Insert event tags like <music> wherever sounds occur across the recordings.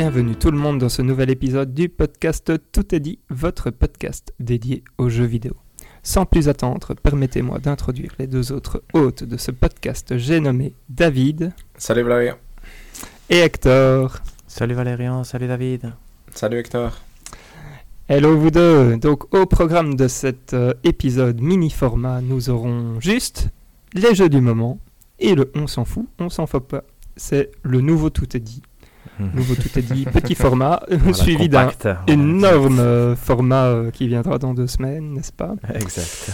Bienvenue tout le monde dans ce nouvel épisode du podcast Tout est dit, votre podcast dédié aux jeux vidéo. Sans plus attendre, permettez-moi d'introduire les deux autres hôtes de ce podcast. J'ai nommé David. Salut Valérian. Et Hector. Salut Valérian, salut David. Salut Hector. Hello vous deux. Donc au programme de cet euh, épisode mini format, nous aurons juste les jeux du moment et le on s'en fout, on s'en fout pas. C'est le nouveau tout est dit. Nouveau tout est dit, petit <laughs> format, Voilà, suivi d'un voilà, énorme euh, format euh, qui viendra dans deux semaines, n'est-ce pas? <laughs> Exact.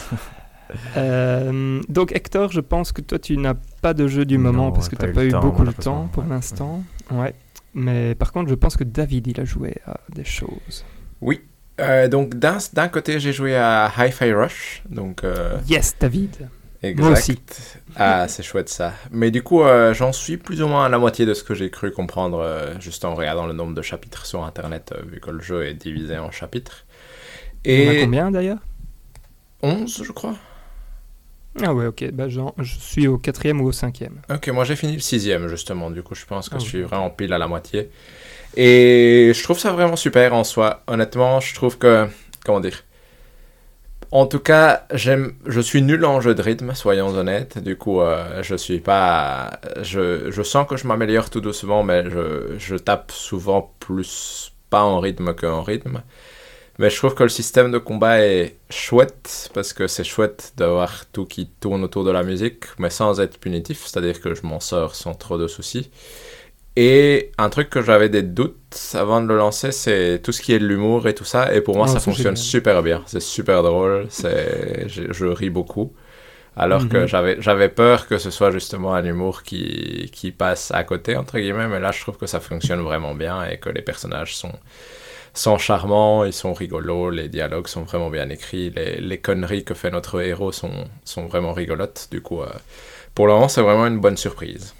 Euh, Donc Hector, je pense que toi tu n'as pas de jeu du Non, moment parce que tu pas n'as eu pas eu temps, beaucoup de temps pour l'instant. Ouais. Mais par contre, je pense que David, il a joué à des choses. Oui. Euh, donc d'un d'un côté j'ai joué à Hi-Fi Rush, donc euh, Yes, David. Exact. Moi aussi. Ah c'est chouette ça. Mais du coup euh, j'en suis plus ou moins à la moitié de ce que j'ai cru comprendre euh, juste en regardant le nombre de chapitres sur internet euh, vu que le jeu est divisé en chapitres. Et... On a combien d'ailleurs? 11 je crois. Ah ouais, ok. Bah, genre, je suis au quatrième ou au cinquième. Ok, moi j'ai fini le sixième justement, du coup je pense que Ah je suis vraiment pile à la moitié. Et je trouve ça vraiment super en soi. Honnêtement, je trouve que... Comment dire En tout cas, j'aime, je suis nul en jeu de rythme, soyons honnêtes. Du coup, euh, je suis pas... Je, sens que je m'améliore tout doucement, mais je, je tape souvent plus pas en rythme qu'en rythme. Mais je trouve que le système de combat est chouette, parce que c'est chouette d'avoir tout qui tourne autour de la musique, mais sans être punitif, c'est-à-dire que je m'en sors sans trop de soucis. Et un truc que j'avais des doutes avant de le lancer, c'est tout ce qui est de l'humour et tout ça, et pour moi Oh, ça fonctionne génial. super bien, c'est super drôle, c'est... Je, je ris beaucoup. Alors que Mhm. j'avais, j'avais peur que ce soit justement un humour qui, qui passe à côté, entre guillemets, mais là je trouve que ça fonctionne vraiment bien et que les personnages sont, sont charmants, ils sont rigolos, les dialogues sont vraiment bien écrits, les, les conneries que fait notre héros sont, sont vraiment rigolotes. Du coup, euh, pour le moment, c'est vraiment une bonne surprise.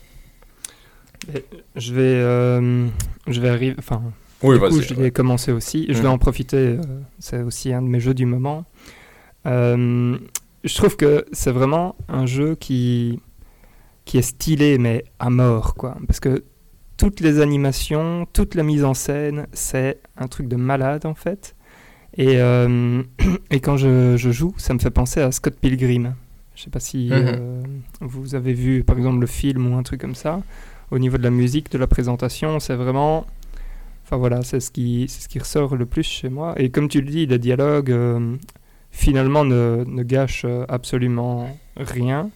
Je vais, euh, je vais arriver. Enfin, Oui, du coup, je vais commencer aussi. Je vais Mhm. en profiter. euh, c'est aussi un de mes jeux du moment. Euh, je trouve que c'est vraiment un jeu qui, qui est stylé, mais à mort, quoi. Parce que toutes les animations, toute la mise en scène, c'est un truc de malade, en fait. Et, euh, <clears throat> et quand je, je joue, ça me fait penser à Scott Pilgrim. Je sais pas si Mhm. vous avez vu, par exemple, le film ou un truc comme ça. Au niveau de la musique, de la présentation, c'est vraiment... Enfin voilà, c'est ce, qui, c'est ce qui ressort le plus chez moi. Et comme tu le dis, les dialogues, euh, finalement, ne, ne gâchent euh, absolument rien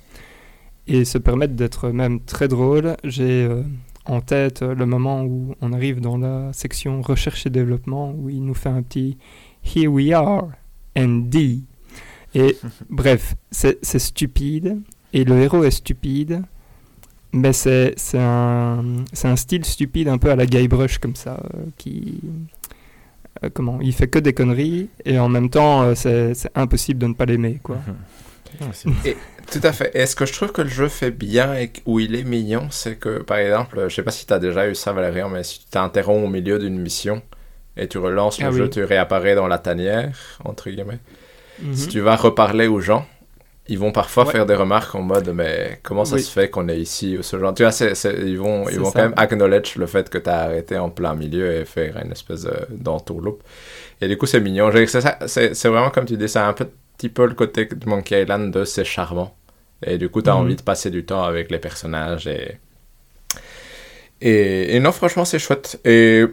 et se permettent d'être même très drôles. J'ai euh, en tête le moment où on arrive dans la section recherche et développement, où il nous fait un petit Here we are, and D. Et <laughs> bref, c'est stupide, et le héros est stupide, mais c'est c'est un, c'est un style stupide un peu à la Guybrush comme ça, euh, qui... euh, comment Il fait que des conneries, et en même temps, euh, c'est impossible de ne pas l'aimer, quoi. Ah, c'est- Tout à fait. Et ce que je trouve que le jeu fait bien et où il est mignon, c'est que, par exemple, je sais pas si tu as déjà eu ça, Valérian, mais si tu t'interromps au milieu d'une mission et tu relances le Ah jeu, oui. tu réapparais dans la tanière, entre guillemets. Mhm. Si tu vas reparler aux gens, ils vont parfois Ouais. faire des remarques en mode mais comment ça Oui. se fait qu'on est ici ou ce genre. Tu vois, ils vont, ils vont ça. quand même acknowledge le fait que tu as arrêté en plein milieu et faire une espèce de- d'entourloupe. Et du coup, c'est mignon. C'est vraiment comme tu dis, c'est un petit peu le côté de Monkey Island de c'est charmant. Et du coup, tu as Mhm. envie de passer du temps avec les personnages et. Et, et non, franchement, c'est chouette. Et.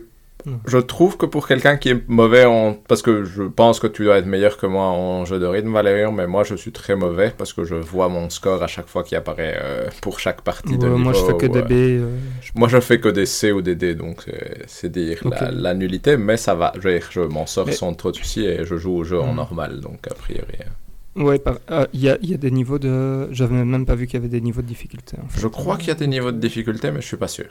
Je trouve que pour quelqu'un qui est mauvais en... Parce que je pense que tu dois être meilleur que moi en jeu de rythme, Valérian, mais moi, je suis très mauvais parce que je vois mon score à chaque fois qui apparaît euh, pour chaque partie de Ouais, moi, je niveau, fais que des euh, B. euh, je- Moi, je fais que des C ou des D, donc c'est- dire Ok. la, la nullité, mais ça va. Je, m'en sors Mais- sans trop de soucis et je joue au jeu en Mhm. normal, donc a priori. euh. Ouais, par- ah, il y, a, il y a des niveaux de. J'avais même pas vu qu'il y avait des niveaux de difficulté. en fait. Je crois qu'il y a des niveaux de difficulté, mais je suis pas sûr.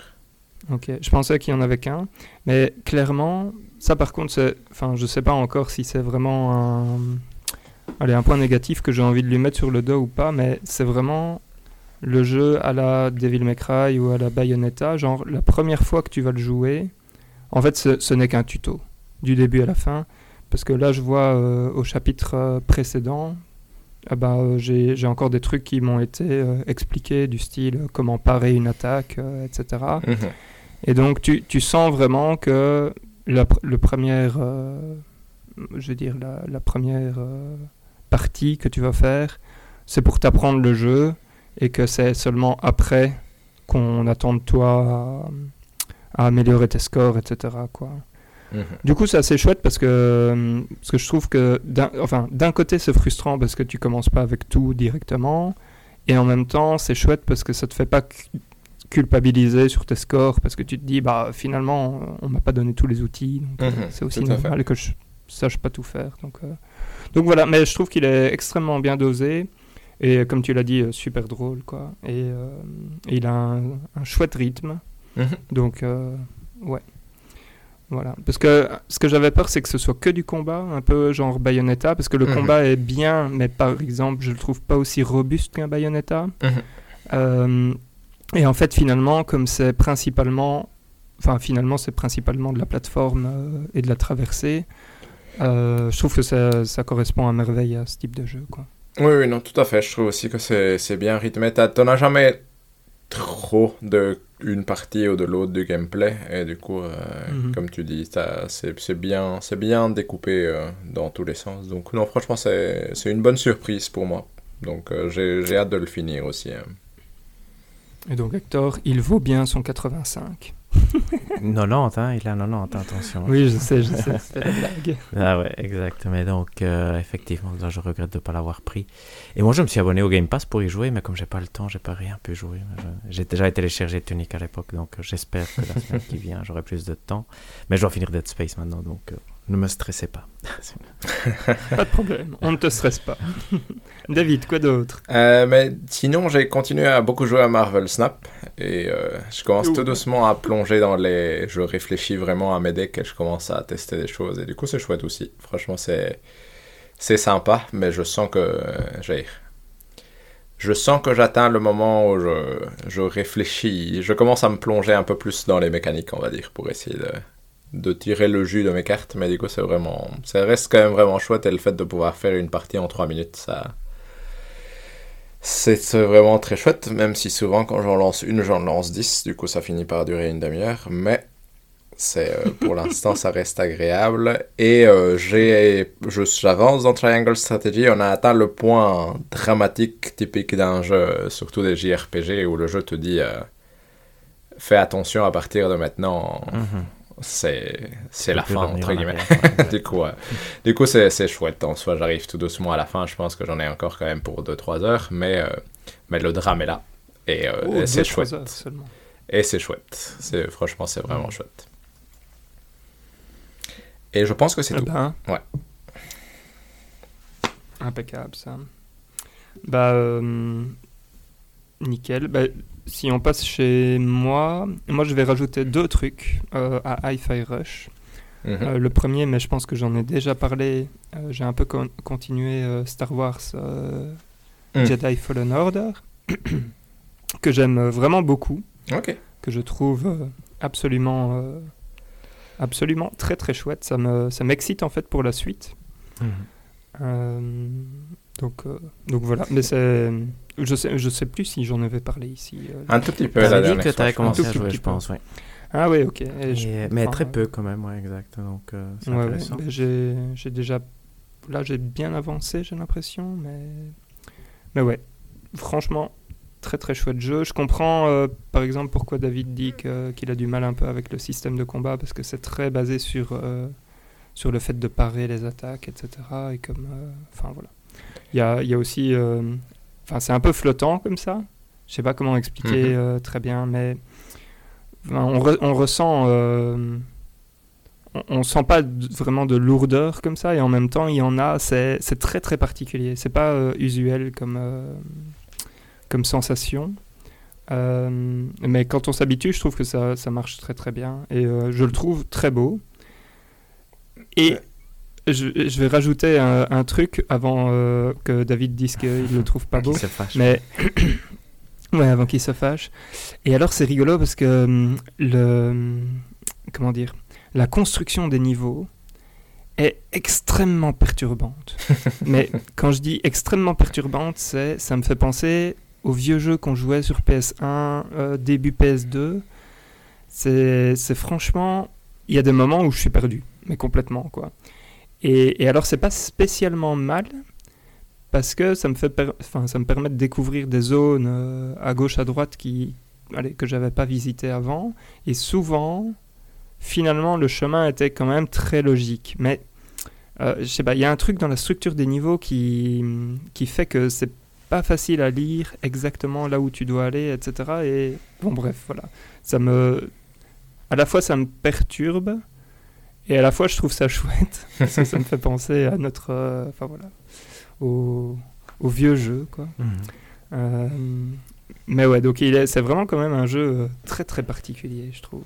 Ok, je pensais qu'il y en avait qu'un, mais clairement, ça par contre, enfin, je sais pas encore si c'est vraiment un, allez, un point négatif que j'ai envie de lui mettre sur le dos ou pas, mais c'est vraiment le jeu à la Devil May Cry ou à la Bayonetta, genre la première fois que tu vas le jouer, en fait, ce, n'est qu'un tuto, du début à la fin, parce que là, je vois euh, au chapitre euh, précédent, ah bah, euh, j'ai encore des trucs qui m'ont été expliqués, du style comment parer une attaque, etc. Et donc, tu, tu sens vraiment que la, le première, euh, je veux dire, la, la première euh, partie que tu vas faire, c'est pour t'apprendre le jeu et que c'est seulement après qu'on attend de toi à, à améliorer tes scores, etc. Quoi. Mhm. Du coup, c'est assez chouette parce que, parce que je trouve que d'un enfin, d'un côté, c'est frustrant parce que tu commences pas avec tout directement. Et en même temps, c'est chouette parce que ça te fait pas culpabiliser sur tes scores parce que tu te dis, bah finalement, on m'a pas donné tous les outils. Donc, Mhm, c'est aussi normal que je sache pas tout faire. Donc, euh, donc voilà, mais je trouve qu'il est extrêmement bien dosé. Et comme tu l'as dit, euh, super drôle. quoi. Et, euh, et il a un, un chouette rythme. Mhm. Donc, euh, ouais. Voilà. Parce que ce que j'avais peur, c'est que ce soit que du combat, un peu genre Bayonetta, parce que le Mhm. combat est bien, mais par exemple, je le trouve pas aussi robuste qu'un Bayonetta. Et en fait, finalement, comme c'est principalement. Enfin, finalement, c'est principalement de la plateforme euh, et de la traversée. euh, je trouve que ça, ça correspond à merveille à ce type de jeu. Quoi. Oui, oui, non, tout à fait. Je trouve aussi que c'est bien rythmé. T'en as jamais trop de une partie ou de l'autre du gameplay. Et du coup, euh, Mhm. comme tu dis, c'est bien, c'est bien découpé euh, dans tous les sens. Donc, non, franchement, c'est une bonne surprise pour moi. Donc, euh, j'ai j'ai hâte de le finir aussi. hein. Et donc, Hector, il vaut bien son 85. 90, <laughs> hein, il a 90, attention. Oui, je sais, je sais, c'était la blague. <laughs> Ah ouais, exact. Mais donc, euh, effectivement, là, je regrette de ne pas l'avoir pris. Et moi, je me suis abonné au Game Pass pour y jouer, mais comme j'ai pas le temps, j'ai pas rien pu jouer. J'ai déjà téléchargé Tunic à l'époque, donc euh, j'espère que la semaine qui vient, j'aurai plus de temps. Mais je dois finir Dead Space maintenant, donc euh, ne me stressez pas. <laughs> Pas de problème, on ne te stresse pas. <laughs> David, quoi d'autre? Euh, mais sinon, j'ai continué à beaucoup jouer à Marvel Snap et euh, je commence Ouh. tout doucement à plonger dans les. Je réfléchis vraiment à mes decks et je commence à tester des choses et du coup, c'est chouette aussi. Franchement, c'est c'est sympa, mais je sens que euh, j'ai. Je sens que j'atteins le moment où je, je réfléchis. Je commence à me plonger un peu plus dans les mécaniques, on va dire, pour essayer de, de tirer le jus de mes cartes. Mais du coup, c'est vraiment. Ça reste quand même vraiment chouette et le fait de pouvoir faire une partie en 3 minutes, ça. C'est vraiment très chouette, même si souvent quand j'en lance une, j'en lance 10, du coup ça finit par durer une demi-heure, mais c'est euh, pour <laughs> l'instant ça reste agréable. Et euh, j'ai, j'avance dans Triangle Strategy, on a atteint le point dramatique typique d'un jeu, surtout des JRPG, où le jeu te dit euh, fais attention à partir de maintenant, c'est la fin, entre en guillemets. ouais. <laughs> du coup, ouais. du coup c'est, c'est chouette. En soi, j'arrive tout doucement à la fin. Je pense que j'en ai encore quand même pour 2-3 heures, mais, euh, mais le drame est là. Et, euh, Oh, et c'est chouette. Et c'est chouette. C'est, franchement, c'est vraiment Mm. chouette. Et je pense que c'est Eh tout. ben, Ouais. Impeccable ça. Bah, euh, nickel. Bah, si on passe chez moi, moi je vais rajouter deux trucs euh, à Hi-Fi Rush. Mhm. Euh, le premier, mais je pense que j'en ai déjà parlé, euh, j'ai un peu con- continué Star Wars Mm. Jedi Fallen Order, <coughs> que j'aime vraiment beaucoup, que je trouve absolument, absolument très très chouette. Ça me, ça m'excite en fait pour la suite. Mhm. Donc, donc voilà. Mais c'est, je sais, je sais plus si j'en avais parlé ici. euh. Un tout petit peu T'avais dit que t'avais je commencé à Tout jouer, petit je pense, oui. Ah oui, ok. Et je- Et- Mais enfin, très peu quand même, ouais, exact. Donc, euh, c'est Ouais, ouais, intéressant. ben, j'ai, j'ai déjà. Là, j'ai bien avancé, j'ai l'impression, mais. Mais ouais, franchement, très très chouette jeu. Je comprends, euh, par exemple, pourquoi David dit que- qu'il a du mal un peu avec le système de combat, parce que c'est très basé sur, euh, sur le fait de parer les attaques, etc. Et comme. euh, Enfin, voilà. Il y a, il y a aussi. Enfin, c'est un peu flottant comme ça. Je sais pas comment expliquer Mhm. euh, très bien, mais. enfin, on, re- on ressent. euh, on, sent pas vraiment de lourdeur comme ça et en même temps il y en a c'est très très particulier c'est pas euh, usuel comme euh, comme sensation mais quand on s'habitue je trouve que ça, ça marche très très bien et je le trouve très beau et je, je vais rajouter un, un truc avant euh, que David dise qu'il le trouve pas beau se fâche. mais <coughs> ouais, avant qu'il se fâche. Et alors c'est rigolo parce que hum, le comment dire, la construction des niveaux est extrêmement perturbante. <laughs> Mais quand je dis extrêmement perturbante, c'est ça me fait penser aux vieux jeux qu'on jouait sur PS1 euh, début PS2. c'est c'est franchement, il y a des moments où je suis perdu, mais complètement quoi. Et, et alors c'est pas spécialement mal parce que ça me permet de découvrir des zones euh, à gauche à droite qui, allez, que j'avais pas visitées avant. Et souvent, finalement, le chemin était quand même très logique. Mais euh, je sais pas, il y a un truc dans la structure des niveaux qui qui fait que c'est pas facile à lire exactement là où tu dois aller, etc. Et bon, bref, voilà. Ça me. À la fois, ça me perturbe, et à la fois, je trouve ça chouette. <laughs> parce que ça me fait penser à notre. euh, Enfin, voilà. Au, au vieux jeu, quoi. Mhm. Euh, mais ouais, donc il est, c'est vraiment quand même un jeu euh, très très particulier, je trouve.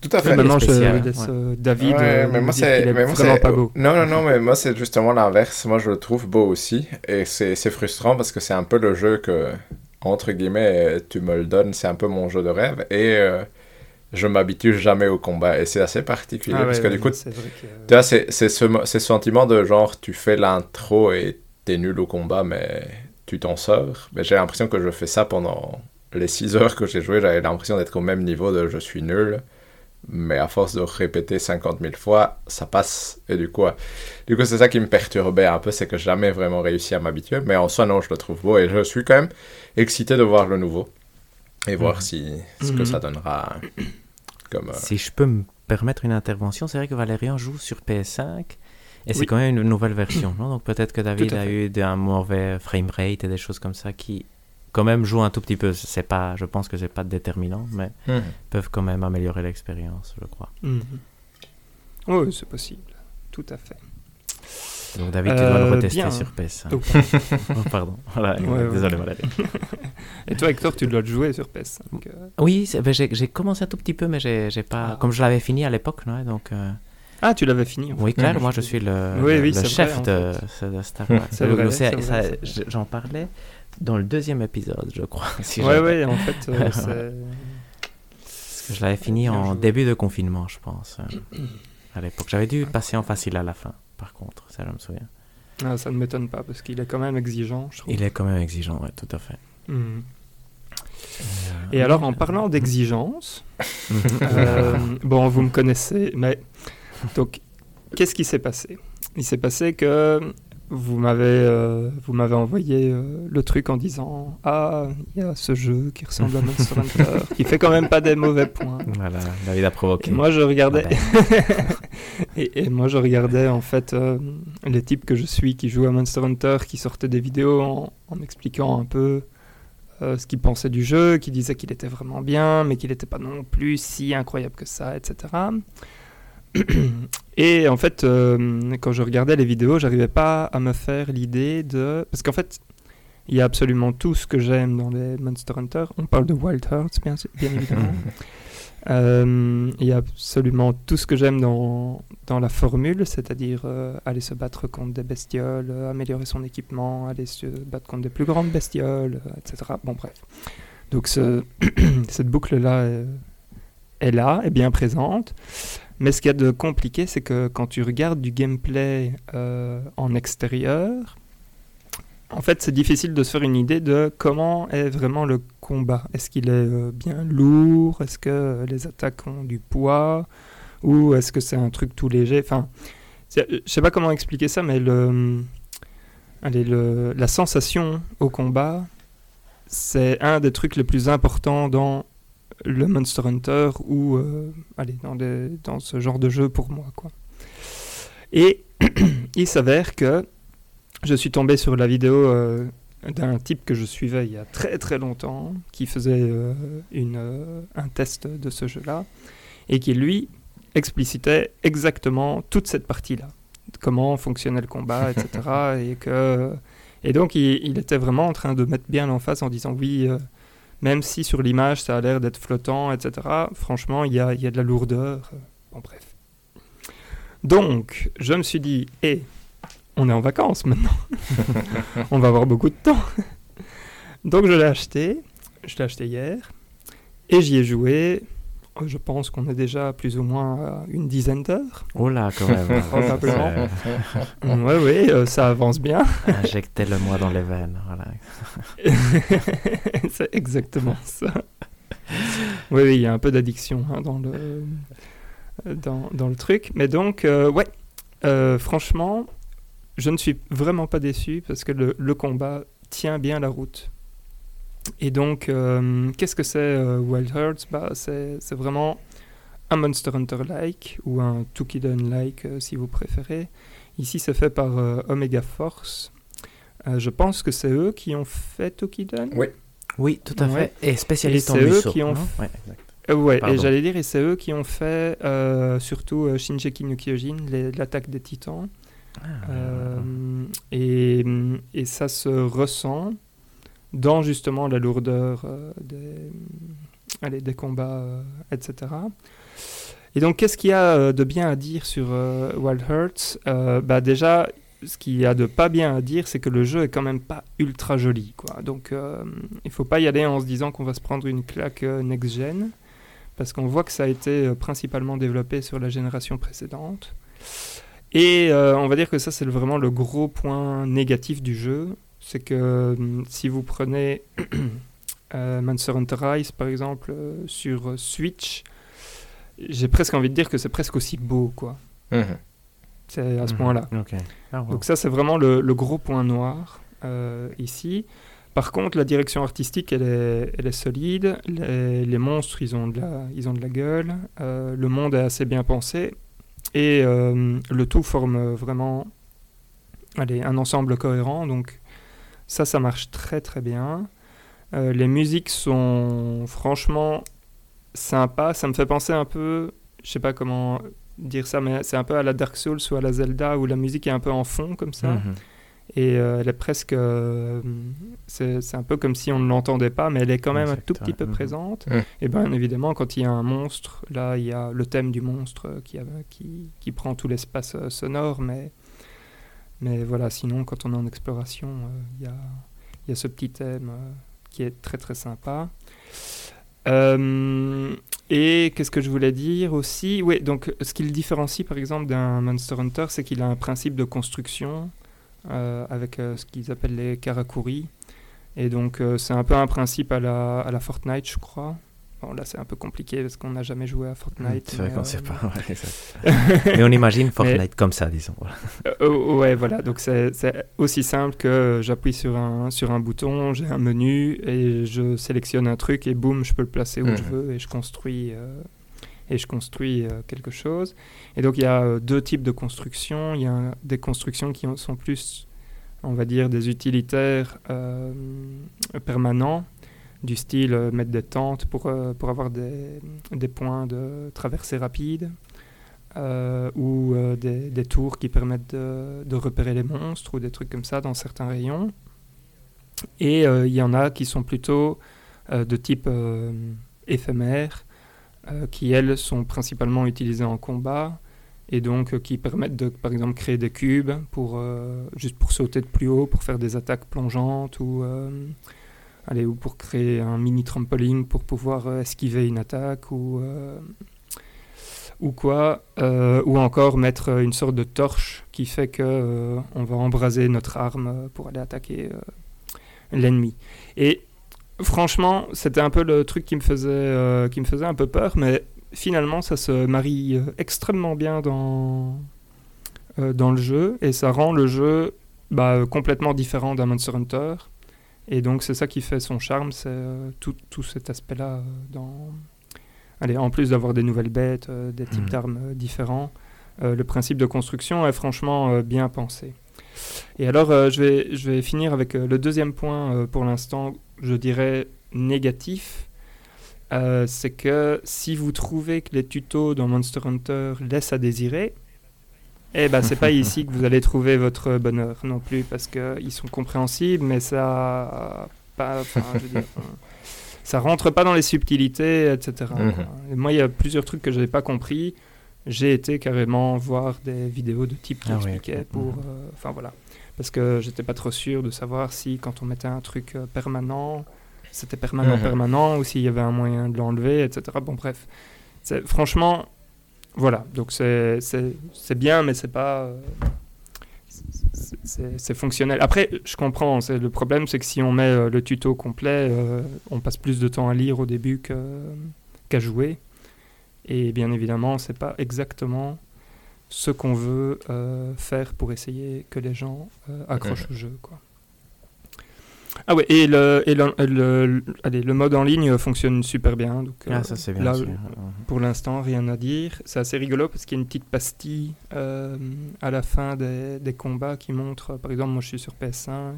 Tout à fait. maintenant, je laisse ouais. David. Ouais, mais moi, c'est vraiment pas beau. Non, non, non, mais moi, c'est justement l'inverse. Moi, je le trouve beau aussi. Et c'est c'est frustrant parce que c'est un peu le jeu que, entre guillemets, tu me le donnes, c'est un peu mon jeu de rêve. Et euh, je m'habitue jamais au combat. Et c'est assez particulier Ah parce ouais, que ouais, du coup, c'est que. ce, ce sentiment de genre, tu fais l'intro et t'es nul au combat, mais tu t'en sors. Mais j'ai l'impression que je fais ça pendant les 6 heures que j'ai joué. J'avais l'impression d'être au même niveau de je suis nul. Mais à force de répéter 50 000 fois, ça passe. Et du coup, du coup c'est ça qui me perturbait un peu, c'est que j'ai jamais vraiment réussi à m'habituer. Mais en soi, non, je le trouve beau. Et je suis quand même excité de voir le nouveau. Et voir Mhm. si, ce que Mhm. ça donnera comme... euh, Si je peux me permettre une intervention, c'est vrai que Valérian joue sur PS5 et c'est Oui. quand même une nouvelle version. non? Donc peut-être que David a eu un mauvais framerate et des choses comme ça qui quand même jouent un tout petit peu. C'est pas, je pense que c'est pas déterminant, mais mhm. peuvent quand même améliorer l'expérience, je crois. Mhm. Oui, c'est possible. Tout à fait. Donc David, tu dois le Euh, retester bien. sur PS5. Donc- <laughs> Oh, pardon. Voilà, Ouais, ouais. désolé Valérie. <laughs> Et toi, Hector, tu dois le jouer sur PS. donc, euh, Oui, ben, j'ai commencé un tout petit peu, mais j'ai pas. Ah. Comme je l'avais fini à l'époque, donc. euh, Ah, tu l'avais fini. en Oui, fait. clair, moi je suis le, Oui, le- oui, le c'est chef vrai, en de, Star Wars. J'en parlais dans le deuxième épisode, je crois. <laughs> si jamais. ouais, en fait, euh, c'est. Parce que je l'avais fini en joué. début de confinement, je pense, à l'époque. J'avais dû passer en facile à la fin, par contre, ça je me souviens. Ah, ça ne m'étonne pas parce qu'il est quand même exigeant, je trouve. Il est quand même exigeant, ouais, tout à fait. Mhm. Et, Et alors, en parlant d'exigence, <laughs> euh, bon, vous me connaissez, mais donc, qu'est-ce qui s'est passé? Il s'est passé que vous m'avez euh, vous m'avez envoyé euh, le truc en disant ah il y a ce jeu qui ressemble à Monster Hunter <laughs> qui fait quand même pas des mauvais points. Voilà, David a provoqué. Et moi je regardais Ah ben. <laughs> et, et moi je regardais en fait euh, les types que je suis qui jouent à Monster Hunter qui sortaient des vidéos en, en m'expliquant un peu euh, ce qu'ils pensaient du jeu, qui disaient qu'il était vraiment bien, mais qu'il n'était pas non plus si incroyable que ça, etc. <clears throat> Et en fait, euh, quand je regardais les vidéos, j'arrivais pas à me faire l'idée de... Parce qu'en fait, il y a absolument tout ce que j'aime dans les Monster Hunter. On parle de Wild Hearts, bien, bien évidemment. <laughs> Euh, il y a absolument tout ce que j'aime dans, dans la formule, c'est-à-dire euh, aller se battre contre des bestioles, améliorer son équipement, aller se battre contre des plus grandes bestioles, etc. Bon, bref. Donc ce- <clears throat> cette boucle-là est là, est bien présente. Mais ce qu'il y a de compliqué, c'est que quand tu regardes du gameplay euh, en extérieur, en fait, c'est difficile de se faire une idée de comment est vraiment le combat. Est-ce qu'il est euh, bien lourd? Est-ce que euh, les attaques ont du poids? Ou est-ce que c'est un truc tout léger? Enfin, c'est- je sais pas comment expliquer ça, mais le, allez, le, la sensation au combat, c'est un des trucs les plus importants dans le Monster Hunter ou euh, allez, dans, dans ce genre de jeu pour moi. Quoi. Et <clears throat> il s'avère que je suis tombé sur la vidéo euh, d'un type que je suivais il y a très très longtemps, qui faisait euh, une, un test de ce jeu-là, et qui lui explicitait exactement toute cette partie-là, comment fonctionnait le combat, etc. <laughs> et, que, et donc il, il était vraiment en train de mettre bien l'emphase en disant oui, même si sur l'image ça a l'air d'être flottant, etc., franchement il y a, y a de la lourdeur. euh, Bon bref. Donc je me suis dit, hé, on est en vacances maintenant. <laughs> on va avoir beaucoup de temps. Donc je l'ai acheté, je l'ai acheté hier, et j'y ai joué. Je pense qu'on est déjà plus ou moins à une dizaine d'heures. Oh là, quand même. <laughs> Probablement. <laughs> Oui, oui, euh, ça avance bien. <laughs> Injectez-le-moi dans les veines. Voilà. C'est exactement ça. oui, oui, il y a un peu d'addiction hein, dans, le, dans, dans, le truc. Mais donc, euh, ouais, euh, franchement, je ne suis vraiment pas déçu parce que le, le combat tient bien la route. Et donc, euh, qu'est-ce que c'est Wild Hearts? Bah, C'est vraiment un Monster Hunter-like ou un Tukiden-like si vous préférez. Ici, c'est fait par Omega Force. je pense que c'est eux qui ont fait Tukiden. Oui. Oui, tout à fait. Et spécialiste et en eux qui ont ouais, euh, ouais et j'allais dire, et c'est eux qui ont fait euh, surtout euh, Shinjeki no Kyojin, l'attaque des titans. Ah, et, et, ça se ressent dans justement la lourdeur des, allez, des combats, etc. Et donc, qu'est-ce qu'il y a de bien à dire sur Wild Hearts? Bah Déjà, ce qu'il y a de pas bien à dire, c'est que le jeu est quand même pas ultra joli. Donc euh, il faut pas y aller en se disant qu'on va se prendre une claque euh, next-gen, parce qu'on voit que ça a été euh, principalement développé sur la génération précédente. Et on va dire que ça, c'est vraiment le gros point négatif du jeu. C'est que si vous prenez <coughs> Monster Hunter Rise, par exemple, sur Switch, j'ai presque envie de dire que c'est presque aussi beau. quoi. Mmh. C'est à ce mhm. point-là. Ah, Donc ça, c'est vraiment le, gros point noir euh, ici. Par contre, la direction artistique, elle est, elle est solide. Les, monstres, ils ont de la, ils ont de la gueule. Euh, le monde est assez bien pensé. Et euh, le tout forme vraiment allez, un ensemble cohérent. Donc ça, ça marche très très bien. les musiques sont franchement sympas. Ça me fait penser un peu, je sais pas comment dire ça, mais c'est un peu à la Dark Souls ou à la Zelda où la musique est un peu en fond comme ça. Mhm. Et euh, elle est presque. Euh, c'est un peu comme si on ne l'entendait pas, mais elle est quand même un tout petit peu mhm. présente. Et bien évidemment, quand il y a un monstre, là, il y a le thème du monstre qui, qui, qui prend tout l'espace euh, sonore, mais, mais voilà, sinon, quand on est en exploration, il y, a, ce petit thème qui est très très sympa. Euh, et qu'est-ce que je voulais dire aussi? Oui, donc ce qui le différencie par exemple d'un Monster Hunter, c'est qu'il a un principe de construction euh, avec euh, ce qu'ils appellent les karakuri. Et donc c'est un peu un principe à la, à la Fortnite, je crois. Bon, là, c'est un peu compliqué parce qu'on n'a jamais joué à Fortnite. C'est vrai qu'on ne sait pas. <laughs> mais on imagine Fortnite comme ça, disons. Euh, oh, ouais, voilà. Donc, c'est aussi simple que j'appuie sur un, sur un bouton, j'ai un menu et je sélectionne un truc et boum, je peux le placer où je mhm. veux et je construis, euh, et je construis euh, quelque chose. Et donc, il y a deux types de construction. Il y a des constructions qui sont plus, on va dire, des utilitaires permanents du style euh, mettre des tentes pour, euh, pour avoir des, des, points de traversée rapide, euh, ou des, des, tours qui permettent de, de, repérer les monstres, ou des trucs comme ça dans certains rayons. Et il y en a qui sont plutôt de type éphémère, qui elles sont principalement utilisées en combat, et donc qui permettent de, par exemple, créer des cubes pour, juste pour sauter de plus haut, pour faire des attaques plongeantes, ou allez, ou pour créer un mini trampoline pour pouvoir euh, esquiver une attaque ou, euh, ou quoi, euh, ou encore mettre une sorte de torche qui fait que on va embraser notre arme pour aller attaquer l'ennemi. Et franchement, c'était un peu le truc qui me faisait, qui me faisait un peu peur, mais finalement, ça se marie extrêmement bien dans, dans le jeu et ça rend le jeu bah, complètement différent d'un Monster Hunter. Et donc c'est ça qui fait son charme, c'est euh, tout, tout, cet aspect-là. Euh, dans... Allez, en plus d'avoir des nouvelles bêtes, euh, des types mmh. d'armes différents, le principe de construction est franchement bien pensé. Et alors je, vais, je vais finir avec le deuxième point pour l'instant, je dirais négatif. c'est que si vous trouvez que les tutos dans Monster Hunter laissent à désirer, eh ben, c'est pas ici que vous allez trouver votre bonheur non plus, parce qu'ils sont compréhensibles, mais ça, pas, <laughs> ça rentre pas dans les subtilités, etc. Mhm. Et moi, il y a plusieurs trucs que je n'avais pas compris. J'ai été carrément voir des vidéos de type qui ah expliquaient pour, mhm. euh, enfin voilà, parce que j'étais pas trop sûr de savoir si quand on mettait un truc euh, permanent, c'était permanent, mhm. permanent, ou s'il y avait un moyen de l'enlever, etc. Bon, bref, franchement, voilà, donc c'est bien, mais c'est pas. Euh, c'est fonctionnel. Après, je comprends. Le problème, c'est que si on met euh, le tuto complet, euh, on passe plus de temps à lire au début qu'à jouer. Et bien évidemment, c'est pas exactement ce qu'on veut euh, faire pour essayer que les gens euh, accrochent au jeu. Quoi. Ah ouais, et, le, et le, le- allez, le mode en ligne fonctionne super bien. Donc, Ah, euh, ça c'est bien. là, pour l'instant, rien à dire. C'est assez rigolo parce qu'il y a une petite pastille euh, à la fin des, des combats qui montre, par exemple, moi je suis sur PS5,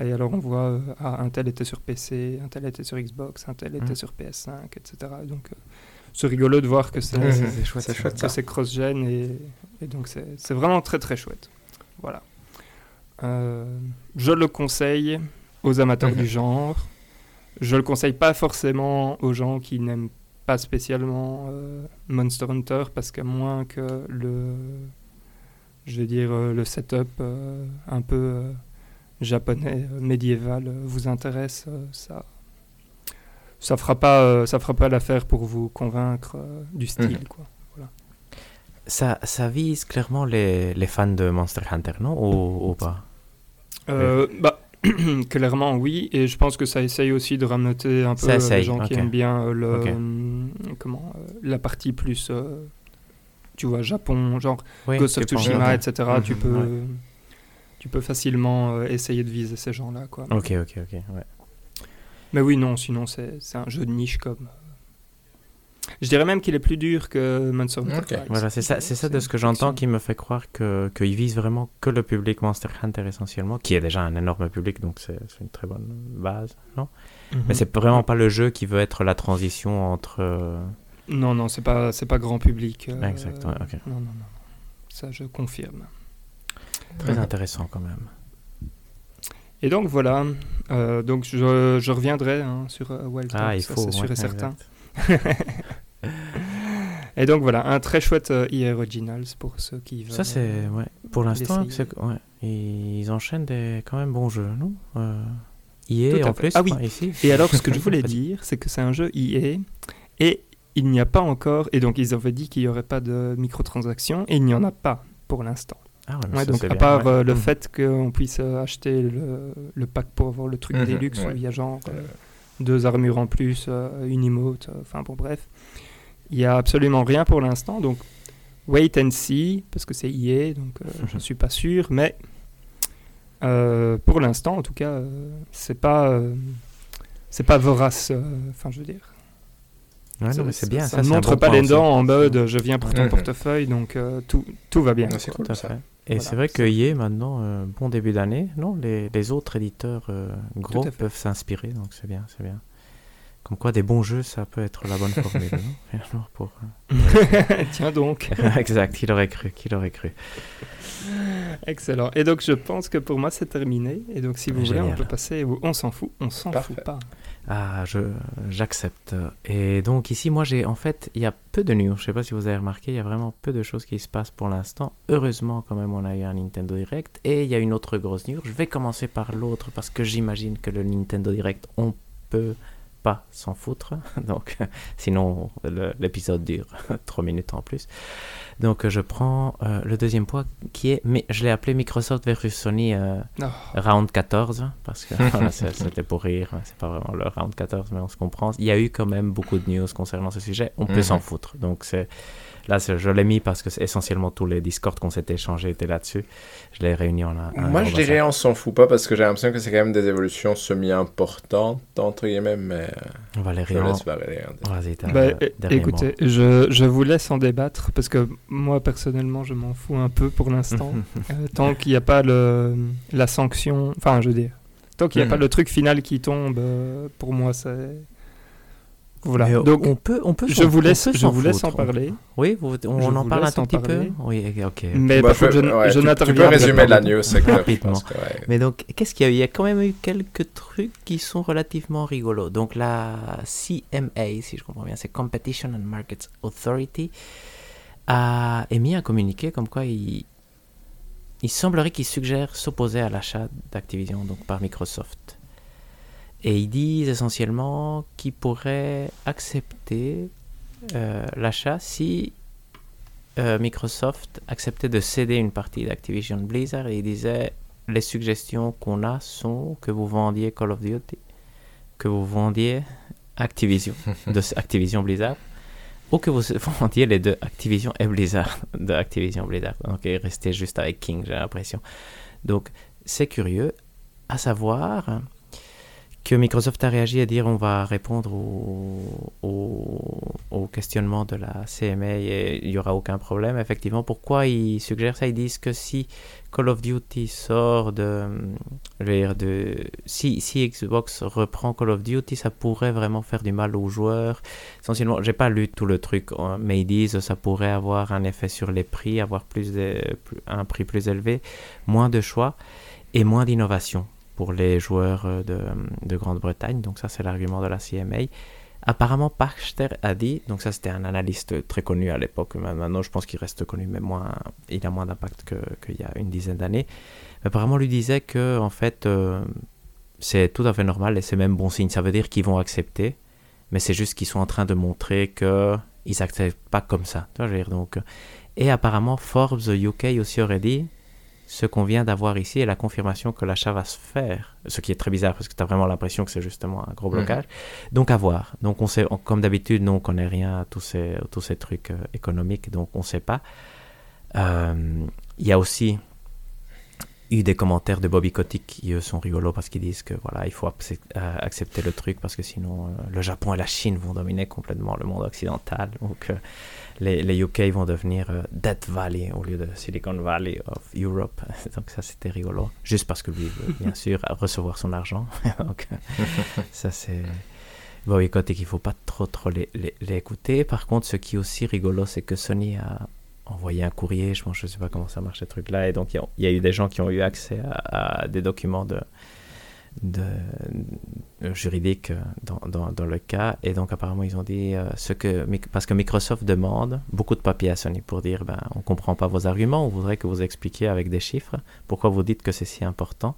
et alors on voit, euh, ah, un tel était sur PC, un tel était sur Xbox, un tel était Mhm. sur PS5, etc. Donc c'est rigolo de voir que c'est chouette, chouette cross-gen, et, et donc c'est c'est vraiment très très chouette. Voilà. Euh, je le conseille aux amateurs Mhm. du genre. Je le conseille pas forcément aux gens qui n'aiment pas spécialement euh, Monster Hunter parce qu'à moins que le, je vais dire euh, le setup euh, un peu euh, japonais euh, médiéval vous intéresse, euh, ça, ça fera pas, euh, ça fera pas l'affaire pour vous convaincre euh, du style, Mhm. quoi. Ça, ça vise clairement les, les fans de Monster Hunter, non? Ou, ou pas? Euh, bah, <clears throat> clairement, oui. Et je pense que ça essaye aussi de rameuter un peu euh, essaye, les gens qui aiment bien euh, le, hum, comment, euh, la partie plus, euh, tu vois, Japon, genre Oui, Ghost of Tsushima, etc. tu, Mhm, peux, ouais. tu peux facilement euh, essayer de viser ces gens-là. quoi. Ok, ok, ok. Ouais. Mais oui, non, sinon c'est un jeu de niche comme... Je dirais même qu'il est plus dur que Monster Hunter. Voilà, c'est ça, c'est ça de ce que j'entends qui me fait croire que qu'il vise vraiment que le public Monster Hunter essentiellement, qui est déjà un énorme public, donc c'est une très bonne base, non? Mhm. Mais c'est vraiment pas le jeu qui veut être la transition entre. euh, Non, non, c'est pas, c'est pas grand public. euh, Exact, ouais, ok. Non, non, non. Ça, je confirme. Très intéressant quand même. Et donc voilà, euh, donc je, je reviendrai hein, sur Wild Ah, il ça, faut. c'est sûr ouais, et certain. exact. <laughs> Et donc voilà, un très chouette euh, EA Originals pour ceux qui veulent. Ça c'est ouais. Pour l'instant, ouais. ils enchaînent des quand même bons jeux, non? Euh... EA en fait. plus. Ah oui. ici. Et alors, ce que je voulais <laughs> dire, c'est que c'est un jeu EA et il n'y a pas encore. Et donc, ils avaient dit qu'il n'y aurait pas de microtransactions et il n'y en a pas pour l'instant. Ah ouais, Ouais, donc, à bien, part ouais. euh, le Mhm. fait qu'on puisse euh, acheter le, le pack pour avoir le truc Mhm, Deluxe où il y a genre euh, deux armures en plus, euh, une emote, euh, enfin bon, bref. Il n'y a absolument rien pour l'instant. Donc, wait and see, parce que c'est EA, donc euh, <laughs> je ne suis pas sûr, mais euh, pour l'instant, en tout cas, euh, c'est pas. euh, c'est pas vorace, euh, enfin je veux dire. Ouais, ça, non, mais c'est ça- bien. Ça ça, ne montre bon pas point les aussi. dents en mode je viens pour ton portefeuille, donc euh, tout, tout va bien. C'est cool ça. fait. Et Voilà, c'est vrai que EA maintenant, euh, bon début d'année, non les, les autres éditeurs euh, gros peuvent s'inspirer, donc c'est bien, c'est bien. Comme quoi, des bons jeux, ça peut être la bonne formule, non <laughs> Finalement, pour, euh, <laughs> Tiens donc. <laughs> exact, qui l'aurait cru, qui l'aurait cru. Excellent. Et donc je pense que pour moi c'est terminé. Et donc si vous voulez, on peut passer au on s'en fout, on s'en fout pas. Ah, je j'accepte. Et donc ici, moi, j'ai en fait, il y a peu de news. Je sais pas si vous avez remarqué, il y a vraiment peu de choses qui se passent pour l'instant. Heureusement, quand même, on a eu un Nintendo Direct et il y a une autre grosse news. Je vais commencer par l'autre parce que j'imagine que le Nintendo Direct, on peut pas s'en foutre. <laughs> Donc, <laughs> sinon, l'épisode dure <laughs> 3 minutes en plus. Donc, je prends euh, le deuxième point qui est, mais je l'ai appelé Microsoft versus Sony. euh, Oh, Round 14, parce que voilà, c'était pour rire, c'est pas vraiment le round 14, mais on se comprend. Il y a eu quand même beaucoup de news concernant ce sujet, on peut Mhm. s'en foutre. Donc c'est là, je l'ai mis parce que c'est essentiellement tous les Discord qu'on s'était échangés étaient là-dessus. Je l'ai réuni en un. Moi, je dirais on s'en fout pas parce que j'ai l'impression que c'est quand même des évolutions semi-importantes, entre guillemets, mais euh, On va les je réunir. laisse Valérie dire. Vas-y, t'as bah, dernier écoutez, je, je vous laisse en débattre parce que moi personnellement je m'en fous un peu pour l'instant. <laughs> Euh, tant qu'il n'y a pas le, la sanction, enfin je veux dire, tant qu'il n'y a Mhm. pas le truc final qui tombe, euh, pour moi c'est... Voilà. Mais Donc on peut, on peut. je vous laisse, je vous laisse en parler. Oui, vous- on, en parle un tout petit peu. Oui, ok. Mais Bah, je, ouais, je tu- peux résumer la news, Rapidement. que, ouais. Mais donc, qu'est-ce qu'il y a eu? Il y a quand même eu quelques trucs qui sont relativement rigolos. Donc, la CMA, si je comprends bien, c'est Competition and Markets Authority, a émis un communiqué comme quoi il, il semblerait qu'il suggère s'opposer à l'achat d'Activision donc par Microsoft. Et ils disent essentiellement qu'ils pourraient accepter euh, l'achat si euh, Microsoft acceptait de céder une partie d'Activision Blizzard et il disait les suggestions qu'on a sont que vous vendiez Call of Duty, que vous vendiez Activision, <laughs> de Activision Blizzard, ou que vous <laughs> vendiez les deux Activision et Blizzard, de Activision Blizzard. Donc, restez juste avec King, j'ai l'impression. Donc, c'est curieux à savoir que Microsoft a réagi à dire on va répondre au, au, questionnement de la CMA et il n'y aura aucun problème. Effectivement, pourquoi ils suggèrent ça? Ils disent que si Call of Duty sort de... de si, si Xbox reprend Call of Duty, ça pourrait vraiment faire du mal aux joueurs. Essentiellement, j'ai pas lu tout le truc, hein, mais ils disent que ça pourrait avoir un effet sur les prix, avoir plus de, un prix plus élevé, moins de choix et moins d'innovation pour les joueurs euh, de, de Grande-Bretagne. Donc ça, c'est l'argument de la CMA. Apparemment, Parkster a dit, donc ça c'était un analyste très connu à l'époque, maintenant je pense qu'il reste connu, mais moins, il a moins d'impact qu'il y a une dizaine d'années. Apparemment, lui disait que en fait, euh, c'est tout à fait normal et c'est même bon signe. Ça veut dire qu'ils vont accepter, mais c'est juste qu'ils sont en train de montrer qu'ils n'acceptent pas comme ça. donc, et apparemment, Forbes UK aussi aurait dit, ce qu'on vient d'avoir ici est la confirmation que l'achat va se faire. Ce qui est très bizarre parce que tu as vraiment l'impression que c'est justement un gros mhm. blocage. Donc à voir. Donc on sait, comme d'habitude, nous on connaît rien à tous ces, tous ces trucs euh, économiques, donc on ne sait pas. Euh, il y a aussi eu des commentaires de Bobby Kotick qui eux sont rigolos parce qu'ils disent que voilà il faut euh, accepter le truc parce que sinon le Japon et la Chine vont dominer complètement le monde occidental donc les, les, UK vont devenir euh, Death Valley au lieu de Silicon Valley of Europe. <laughs> Donc ça, c'était rigolo. Juste parce que lui veut, bien <laughs> sûr, recevoir son argent. <laughs> Donc ça, c'est... Bon, écoutez qu'il ne faut pas trop, trop les, les, écouter. Par contre, ce qui est aussi rigolo, c'est que Sony a envoyé un courrier. Je ne je sais pas comment ça marche, ce truc-là. Et donc, il y, a eu des gens qui ont eu accès à des documents de de, euh, juridique euh, dans, dans, dans, le cas. Et donc, apparemment, ils ont dit euh, ce que. Parce que Microsoft demande beaucoup de papiers à Sony pour dire ben, on ne comprend pas vos arguments, on voudrait que vous expliquiez avec des chiffres pourquoi vous dites que c'est si important?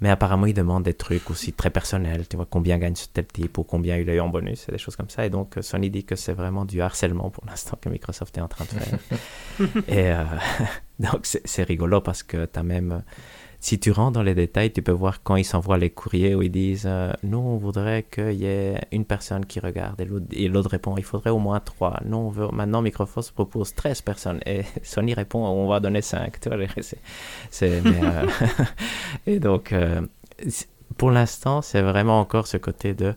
Mais apparemment, ils demandent des trucs aussi très personnels. Tu vois, combien gagne ce tel type ou combien il a eu en bonus, et des choses comme ça. Et donc, Sony dit que c'est vraiment du harcèlement pour l'instant que Microsoft est en train de faire. <laughs> et <laughs> donc, c'est rigolo parce que tu as même si tu rentres dans les détails, tu peux voir quand ils s'envoient les courriers où ils disent euh, Nous, on voudrait qu'il y ait une personne qui regarde. Et l'autre répond Il faudrait au moins trois. Non, maintenant, Microsoft propose 13 personnes. Et <laughs> Sony répond On va donner 5. Tu vois, c'est, euh, <laughs> et donc, euh, pour l'instant, c'est vraiment encore ce côté de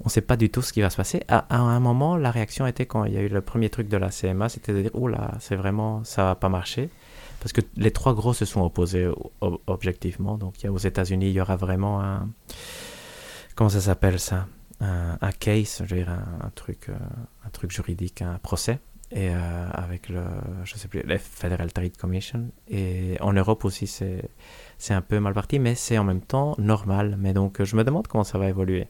on ne sait pas du tout ce qui va se passer. À, un moment, la réaction était quand il y a eu le premier truc de la CMA, c'était de dire, oh là, c'est vraiment, ça va pas marcher parce que les trois gros se sont opposés objectivement. Donc, aux États-Unis, il y aura vraiment un. Comment ça s'appelle ça? Un, case, je veux dire, un, truc, euh, un truc juridique, un procès. Et euh, avec le, je sais plus, la Federal Trade Commission. Et en Europe aussi, c'est un peu mal parti, mais c'est en même temps normal. Mais donc, je me demande comment ça va évoluer.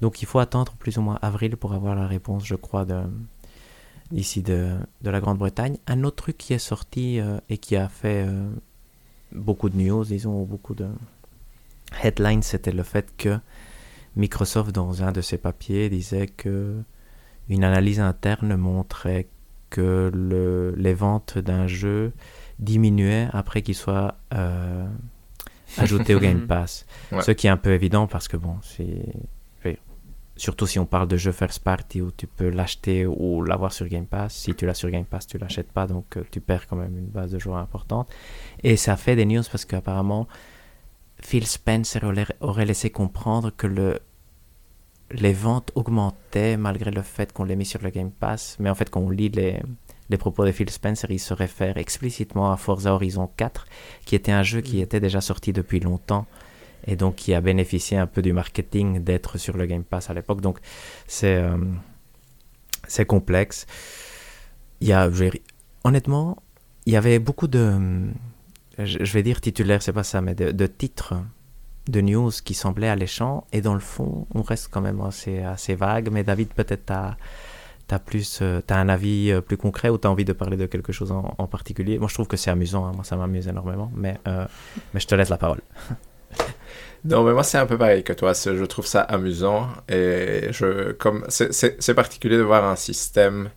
Donc, il faut attendre plus ou moins avril pour avoir la réponse, je crois, de, ici de, de la Grande-Bretagne. Un autre truc qui est sorti euh, et qui a fait euh, beaucoup de news, disons, beaucoup de headlines, c'était le fait que Microsoft, dans un de ses papiers, disait que une analyse interne montrait que le, les ventes d'un jeu diminuaient après qu'il soit euh, ajouté au Game <laughs> Pass. Ce qui est un peu évident parce que, bon, c'est Surtout si on parle de jeux first party où tu peux l'acheter ou l'avoir sur Game Pass. Si tu l'as sur Game Pass, tu l'achètes pas, donc euh, tu perds quand même une base de joueurs importante. Et ça fait des news parce qu'apparemment, Phil Spencer aurait laissé comprendre que le, les ventes augmentaient malgré le fait qu'on les mis sur le Game Pass. Mais en fait, quand on lit les, les propos de Phil Spencer, il se réfère explicitement à Forza Horizon 4, qui était un jeu qui mm. était déjà sorti depuis longtemps et donc qui a bénéficié un peu du marketing d'être sur le Game Pass à l'époque. Donc c'est euh, complexe. Il y a, honnêtement, il y avait beaucoup de, je, vais dire titulaire, c'est pas ça, mais de, titres de news qui semblaient alléchants et dans le fond, on reste quand même assez, assez vague. Mais David, peut-être t'as as plus, euh, as un avis euh, plus concret ou tu as envie de parler de quelque chose en, particulier? Moi, je trouve que c'est amusant. Hein. Moi, ça m'amuse énormément. Mais, mais je te laisse la parole. <laughs> Non, mais moi, c'est un peu pareil que toi. Je trouve ça amusant. Et je, comme, c'est particulier de voir un système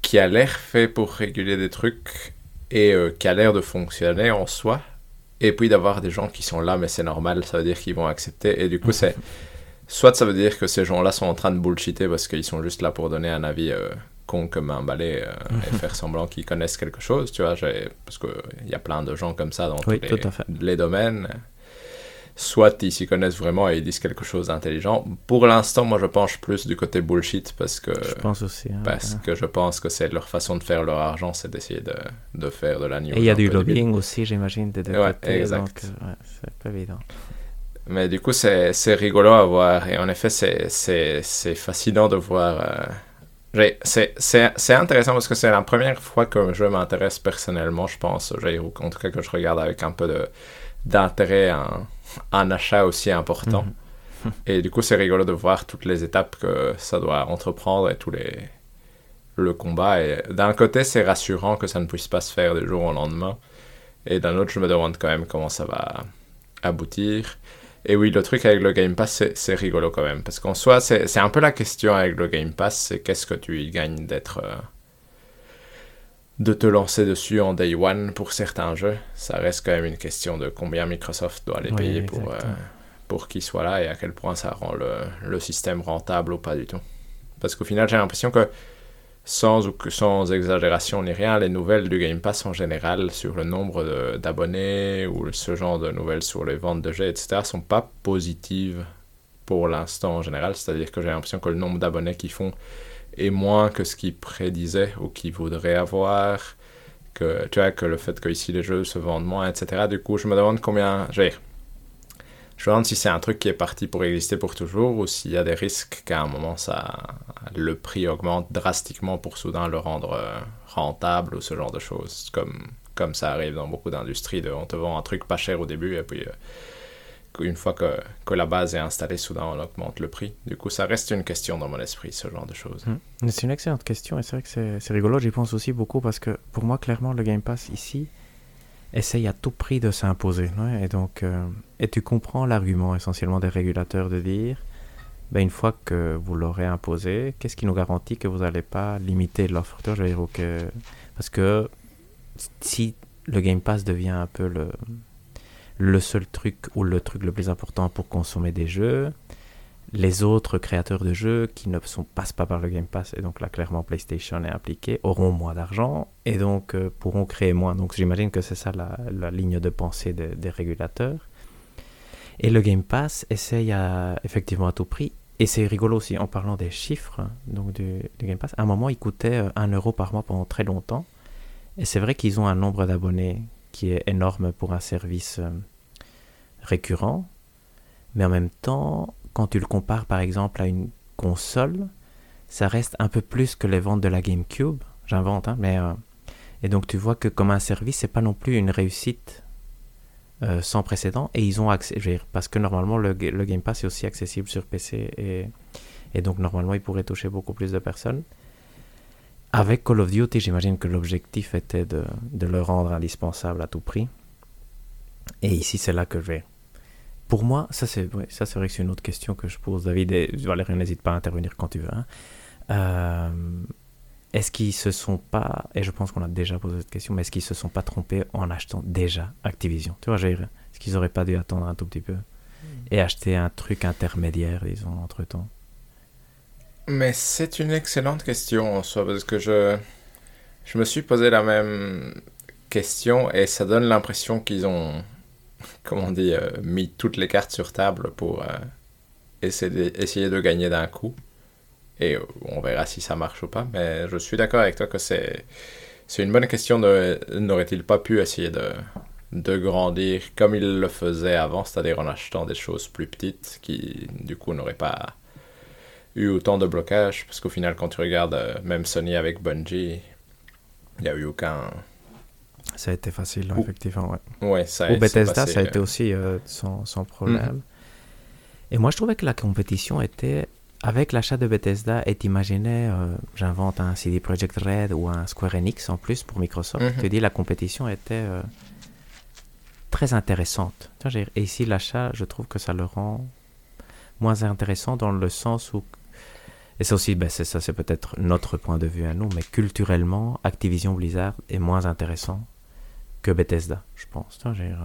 qui a l'air fait pour réguler des trucs et euh, qui a l'air de fonctionner en soi. Et puis d'avoir des gens qui sont là, mais c'est normal, ça veut dire qu'ils vont accepter. Et du coup, c'est soit ça veut dire que ces gens-là sont en train de bullshiter parce qu'ils sont juste là pour donner un avis euh, con comme un balai euh, et <laughs> faire semblant qu'ils connaissent quelque chose, tu vois, parce qu'il y a plein de gens comme ça dans Oui, tous les domaines. Soit ils s'y connaissent vraiment et ils disent quelque chose d'intelligent. Pour l'instant, moi je penche plus du côté bullshit parce que, Je pense aussi. hein, parce ouais. que je pense que c'est leur façon de faire leur argent, c'est d'essayer de, de faire de la news. Et il y a du débile. lobbying aussi, j'imagine, des deux Ouais, côtés. exact. Donc, euh, ouais, c'est pas évident. Mais du coup, c'est c'est rigolo à voir. Et en effet, c'est- c'est c'est fascinant de voir. euh, C'est c'est- c'est intéressant parce que c'est la première fois que je m'intéresse personnellement, je pense, j'ai- en tout cas que je regarde avec un peu de- d'intérêt un, un achat aussi important. Mhm. Et du coup, c'est rigolo de voir toutes les étapes que ça doit entreprendre et tous les le combat. Et d'un côté, c'est rassurant que ça ne puisse pas se faire du jour au lendemain. Et d'un autre, je me demande quand même comment ça va aboutir. Et oui, le truc avec le Game Pass, c'est- c'est rigolo quand même. Parce qu'en soi, c'est c'est un peu la question avec le Game Pass, c'est qu'est-ce que tu y gagnes d'être... euh, de te lancer dessus en day one pour certains jeux. Ça reste quand même une question de combien Microsoft doit les Oui, payer pour, euh, pour qu'ils soient là et à quel point ça rend le, le système rentable ou pas du tout. Parce qu'au final, j'ai l'impression que sans, sans exagération ni rien, les nouvelles du Game Pass en général sur le nombre d'abonnés ou ce genre de nouvelles sur les ventes de jeux, etc., sont pas positives pour l'instant en général. C'est-à-dire que j'ai l'impression que le nombre d'abonnés qu'ils font est moins que ce qu'ils prédisaient ou qu'ils voudraient avoir. Que, tu que le fait que ici les jeux se vendent moins, etc. Du coup, je me demande combien. Je me demande si c'est un truc qui est parti pour exister pour toujours ou s'il y a des risques qu'à un moment ça, le prix augmente drastiquement pour soudain le rendre euh, rentable ou ce genre de choses. Comme, comme ça arrive dans beaucoup d'industries. On te vend un truc pas cher au début et puis euh, une fois que, que la base est installée, soudain on augmente le prix. Du coup, ça reste une question dans mon esprit, ce genre de choses. Mm. Mais C'est une excellente question et c'est vrai que c'est rigolo, j'y pense aussi beaucoup parce que pour moi, clairement, le Game Pass ici essaye à tout prix de s'imposer. et donc, euh, et tu comprends l'argument essentiellement des régulateurs de dire, ben, une fois que vous l'aurez imposé, qu'est-ce qui nous garantit que vous n'allez pas limiter l'offre? Je veux dire, que- Parce que si le Game Pass devient un peu le, le seul truc ou le truc le plus important pour consommer des jeux, les autres créateurs de jeux qui ne sont, passent pas par le Game Pass, et donc là clairement PlayStation est impliqué, auront moins d'argent et donc euh, pourront créer moins. Donc j'imagine que c'est ça la, ligne de pensée des- régulateurs. Et le Game Pass essaye effectivement à tout prix. Et c'est rigolo aussi en parlant des chiffres donc du, du Game Pass. À un moment, il coûtait euh, 1 euro par mois pendant très longtemps. Et c'est vrai qu'ils ont un nombre d'abonnés qui est énorme pour un service euh, récurrent. Mais en même temps, quand tu le compares par exemple à une console, ça reste un peu plus que les ventes de la GameCube. J'invente, hein, mais. euh, et donc tu vois que comme un service, c'est pas non plus une réussite euh, sans précédent. Et ils ont accès. Parce que normalement, le Game Pass est aussi accessible sur PC. Et, et donc normalement, il pourrait toucher beaucoup plus de personnes. Avec Call of Duty, j'imagine que l'objectif était de, de le rendre indispensable à tout prix. Et ici, c'est là que je vais. Pour moi, ça c'est ouais, ça c'est vrai que c'est une autre question que je pose, David. Et Valérie, n'hésite pas à intervenir quand tu veux. hein. Euh, est-ce qu'ils se sont pas, et je pense qu'on a déjà posé cette question, mais est-ce qu'ils se sont pas trompés en achetant déjà Activision? Tu vois, dire, est-ce qu'ils auraient pas dû attendre un tout petit peu et acheter un truc intermédiaire, disons, entre temps? Mais c'est une excellente question en soi, parce que je, je me suis posé la même question et ça donne l'impression qu'ils ont, <laughs> comment on dit, euh, mis toutes les cartes sur table pour euh, essayer, de, de gagner d'un coup. Et euh, on verra si ça marche ou pas, mais je suis d'accord avec toi que c'est, c'est une bonne question de n'aurait-il pas pu essayer de, de grandir comme il le faisait avant, c'est-à-dire en achetant des choses plus petites qui, du coup, n'auraient pas eu autant de blocages parce qu'au final quand tu regardes même Sony avec Bungie il n'y a eu aucun Ça a été facile, effectivement. Ouais. ça Bethesda, passé, ça a été euh, aussi euh, sans, sans problème. Et moi, je trouvais que la compétition était. Avec l'achat de Bethesda, et t'imaginais, euh, j'invente un CD Projekt Red ou un Square Enix en plus pour Microsoft, Mhm. tu dis la compétition était euh, très intéressante. Et ici, l'achat, je trouve que ça le rend moins intéressant dans le sens où. Et ça aussi, ben, ça, c'est peut-être notre point de vue à nous, mais culturellement, Activision Blizzard est moins intéressant que Bethesda, je pense. J'ai, euh,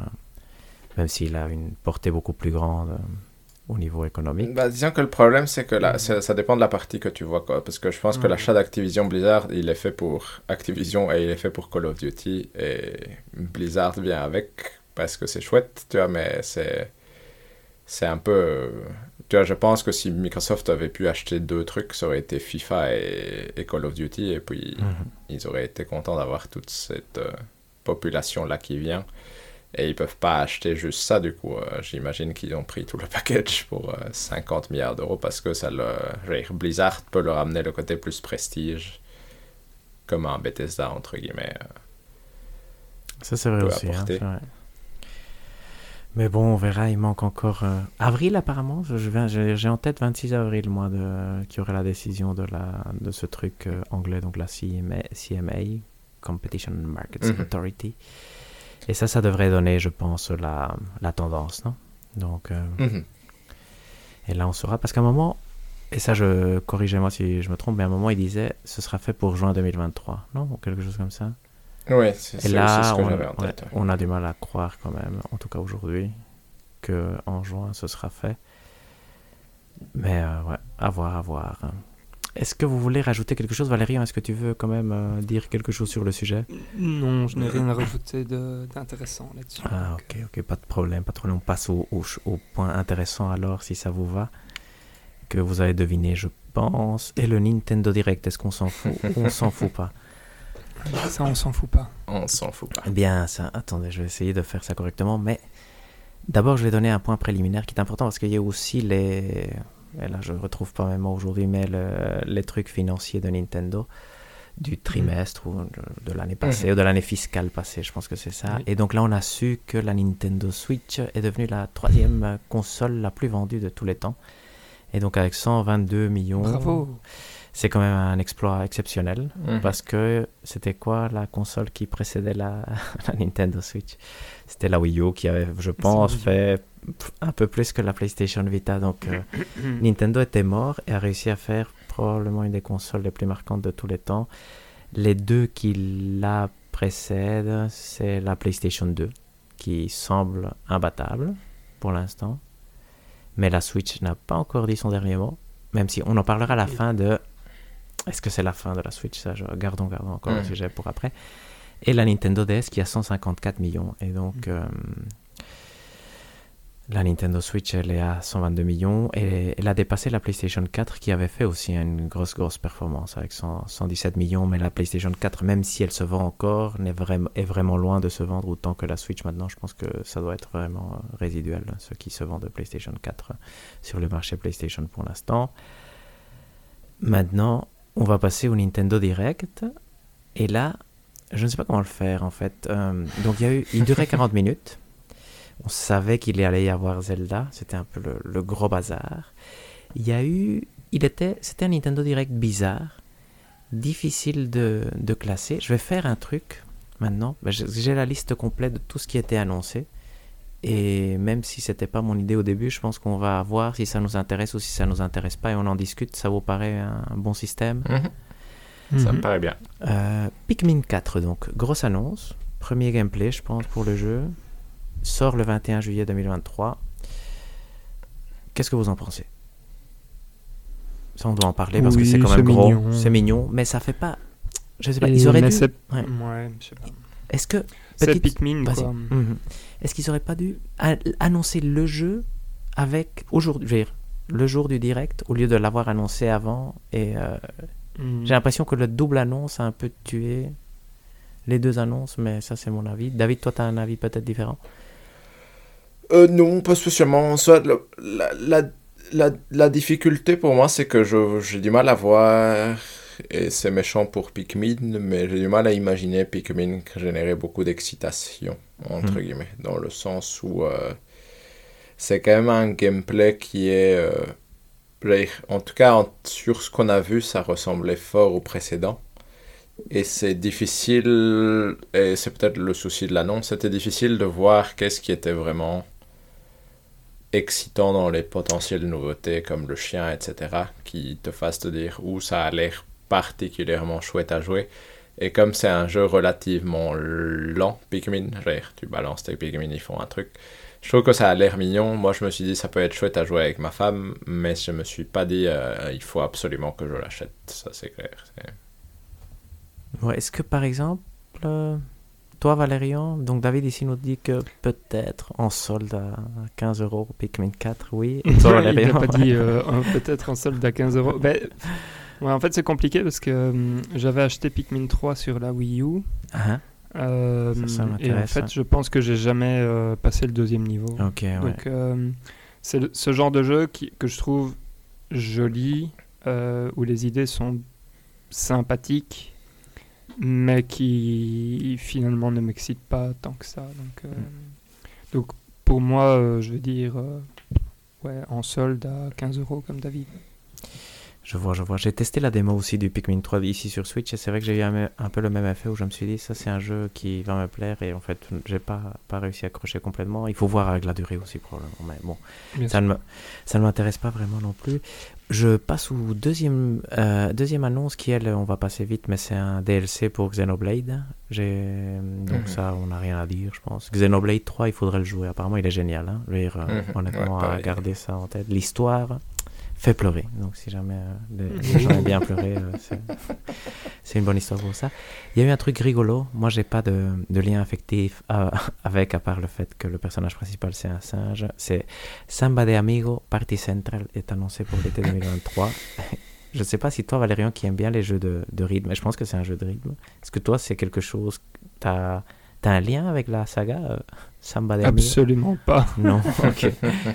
même s'il a une portée beaucoup plus grande euh, au niveau économique. Bah, disons que le problème, c'est que là, ça, dépend de la partie que tu vois, quoi. Parce que je pense que l'achat d'Activision Blizzard, il est fait pour Activision et il est fait pour Call of Duty. Et Blizzard vient avec parce que c'est chouette, tu vois, mais c'est. C'est un peu. Tu vois, je pense que si Microsoft avait pu acheter deux trucs, ça aurait été FIFA et, et Call of Duty. Et puis, Mhm. ils auraient été contents d'avoir toute cette euh, population-là qui vient. Et ils peuvent pas acheter juste ça, du coup. euh, J'imagine qu'ils ont pris tout le <laughs> package pour euh, 50 milliards d'euros parce que ça le, Blizzard peut leur amener le côté plus prestige, comme un Bethesda, entre guillemets. euh. Ça, c'est vrai aussi. hein, vrai. Mais bon, on verra, il manque encore. euh, Avril, apparemment, j'ai en tête 26 avril, moi, de, qui aurait la décision de, la, de ce truc anglais, donc la CMA, CMA, Competition Markets Mhm. Authority. Et ça, ça devrait donner, je pense, la, la tendance, non? Donc, euh, Mhm. et là, on saura. Parce qu'à un moment, et ça, je corrigez-moi si je me trompe, mais à un moment, il disait ce sera fait pour juin 2023, non? Ou quelque chose comme ça. Oui, c'est Et là, ce que on, en ouais, tête. ouais. on a du mal à croire quand même, en tout cas aujourd'hui, que en juin ce sera fait. Mais euh, ouais, à voir, à voir. Est-ce que vous voulez rajouter quelque chose, Valérie? Est-ce que tu veux quand même euh, dire quelque chose sur le sujet? Non, je n'ai rien à rajouter d'intéressant là-dessus. Ah, ok, ok, pas de problème, pas de problème. On passe au, au ch- au point intéressant alors, si ça vous va, que vous avez deviné, je pense. Et le Nintendo Direct, est-ce qu'on s'en fout? Ou <laughs> on s'en fout pas Ça, on s'en fout pas. On s'en fout pas. Eh Bien, ça, attendez, je vais essayer de faire ça correctement, mais d'abord, je vais donner un point préliminaire qui est important parce qu'il y a aussi les. Et là, je ne retrouve pas même aujourd'hui, mais le- les trucs financiers de Nintendo du trimestre ou de, de l'année passée, ou de l'année fiscale passée, je pense que c'est ça. Oui. Et donc là, on a su que la Nintendo Switch est devenue la troisième console la plus vendue de tous les temps. Et donc avec 122 millions, Bravo. c'est quand même un exploit exceptionnel. Mhm. Parce que c'était quoi la console qui précédait la, <laughs> la Nintendo Switch? C'était la Wii U qui avait, je pense, fait un peu plus que la PlayStation Vita. Donc euh, <coughs> Nintendo était mort et a réussi à faire probablement une des consoles les plus marquantes de tous les temps. Les deux qui la précèdent, c'est la PlayStation 2, qui semble imbattable pour l'instant. Mais la Switch n'a pas encore dit son dernier mot, même si on en parlera à la fin de... Est-ce que c'est la fin de la Switch ça, je- Gardons, gardons encore le sujet pour après. Et la Nintendo DS qui a 154 millions. Et donc, euh, la Nintendo Switch, elle est à 122 millions. Et elle a dépassé la PlayStation 4 qui avait fait aussi une grosse, grosse performance avec 100 117 millions. Mais la PlayStation 4, même si elle se vend encore, est vraiment loin de se vendre autant que la Switch maintenant. Je pense que ça doit être vraiment résiduel, ce qui se vend de PlayStation 4 sur le marché PlayStation pour l'instant. Maintenant, on va passer au Nintendo Direct. Et là, je ne sais pas comment le faire en fait. Euh, donc il, y a eu, il durait 40 minutes. On savait qu'il allait y avoir Zelda. C'était un peu le, le gros bazar. Il y a eu. Il était. C'était un Nintendo Direct bizarre. Difficile de, de classer. Je vais faire un truc maintenant. Ben, J'ai la liste complète de tout ce qui était annoncé. Et même si c'était pas mon idée au début, je pense qu'on va voir si ça nous intéresse ou si ça nous intéresse pas et on en discute. Ça vous paraît un bon système? Mhm. Ça me Mhm. paraît bien. euh, Pikmin 4, donc, grosse annonce. Premier gameplay, je pense, pour le jeu. Sort le 21 juillet 2023. Qu'est-ce que vous en pensez? Ça, on doit en parler parce que c'est quand même gros. mignon. C'est mignon, mais ça fait pas. Je sais pas, Et- ils auraient dû. c'est- Ouais. Ouais, je sais pas. Est-ce que. C'est Pikmin, quoi. Mhm. Est-ce qu'ils auraient pas dû annoncer le jeu avec. Aujourd'hui, je veux dire, le jour du direct, au lieu de l'avoir annoncé avant et. euh, Mhm. J'ai l'impression que le double annonce a un peu tué les deux annonces, mais ça c'est mon avis. David, toi tu as un avis peut-être différent? Euh, non, pas spécialement. En Soit la, la, la, la difficulté pour moi, c'est que je- j'ai du mal à voir, et c'est méchant pour Pikmin, mais j'ai du mal à imaginer Pikmin générer beaucoup d'excitation, entre Mhm. guillemets, dans le sens où euh, c'est quand même un gameplay qui est... euh, en tout cas, en- sur ce qu'on a vu, ça ressemblait fort au précédent. Et c'est difficile, et c'est peut-être le souci de l'annonce, c'était difficile de voir qu'est-ce qui était vraiment excitant dans les potentielles nouveautés comme le chien, etc., qui te fassent te dire où ça a l'air particulièrement chouette à jouer. Et comme c'est un jeu relativement lent, Pikmin, dire, tu balances tes Pikmin, ils font un truc. Je trouve que ça a l'air mignon. Moi, je me suis dit, ça peut être chouette à jouer avec ma femme, mais je me suis pas dit, euh, il faut absolument que je l'achète. Ça, c'est clair. Est-ce que par exemple, euh, toi Valérian, donc David ici nous dit que peut-être en solde à 15 euros Pikmin 4, oui. Et toi Ouais, il n'a Valérian, pas dit euh, peut-être en solde à 15 euros. Ben, ouais, en fait, c'est compliqué parce que hum, j'avais acheté Pikmin 3 sur la Wii U. Hein euh, Ça, ça et en fait, hein. je pense que j'ai jamais euh, passé le deuxième niveau. Ouais. Donc, c'est ce genre de jeu qui, que je trouve joli, où les idées sont sympathiques, mais qui finalement ne m'excitent pas tant que ça. Donc, euh, donc pour moi, euh, je veux dire, euh, ouais, en solde à 15 euros comme David. Je vois, je vois. J'ai testé la démo aussi du Pikmin 3 ici sur Switch et c'est vrai que j'ai eu un, un peu le même effet où je me suis dit ça c'est un jeu qui va me plaire et en fait j'ai pas, pas réussi à accrocher complètement. Il faut voir avec la durée aussi probablement. Mais bon, Bien ça ne, me, ça ne m'intéresse pas vraiment non plus. Je passe au deuxième, euh, deuxième annonce qui, elle, on va passer vite, mais c'est un DLC pour Xenoblade. Donc Mhm. ça, on n'a rien à dire, je pense. Xenoblade 3, il faudrait le jouer. Apparemment, il est génial. Hein. Je veux dire, euh, Mhm. honnêtement, Ouais, à garder ça en tête. L'histoire fait pleurer. Donc si jamais euh, les, les gens aiment bien pleurer, euh, c'est, une bonne histoire pour ça. Il y a eu un truc rigolo. Moi, j'ai pas de, de lien affectif euh, <laughs> avec, à part le fait que le personnage principal, c'est un singe. C'est Samba de Amigo Party Central est annoncé pour l'été 2023. <laughs> je ne sais pas si toi, Valérian, qui aime bien les jeux de, de rythme, mais je pense que c'est un jeu de rythme. Est-ce que toi, c'est quelque chose. Tu as, un lien avec la saga euh, Samba de Absolument pas. <laughs> Non, ok.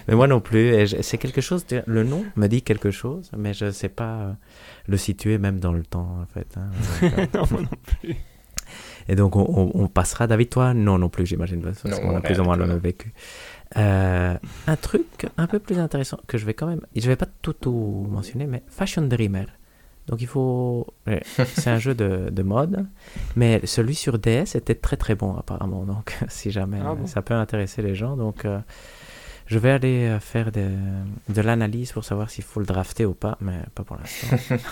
mais moi non plus. Et je- c'est quelque chose. de- le nom me dit quelque chose, mais je ne sais pas euh, le situer même dans le temps, en fait. hein. <laughs> Donc, euh, non, moi non plus. et donc, on, on- on passera. David, toi, non, non plus, j'imagine, parce Non, qu'on a plus ou moins le même vécu. Euh, un truc un peu plus intéressant que je vais quand même. Je vais pas tout, tout mentionner, mais Fashion Dreamer. Donc, il faut. ouais, <laughs> C'est un jeu de, de mode, mais celui sur DS était très très bon, apparemment. Donc, <laughs> si jamais Ah bon? ça peut intéresser les gens. Donc, euh, je vais aller euh, faire de, de l'analyse pour savoir s'il faut le drafter ou pas, mais pas pour l'instant. <laughs>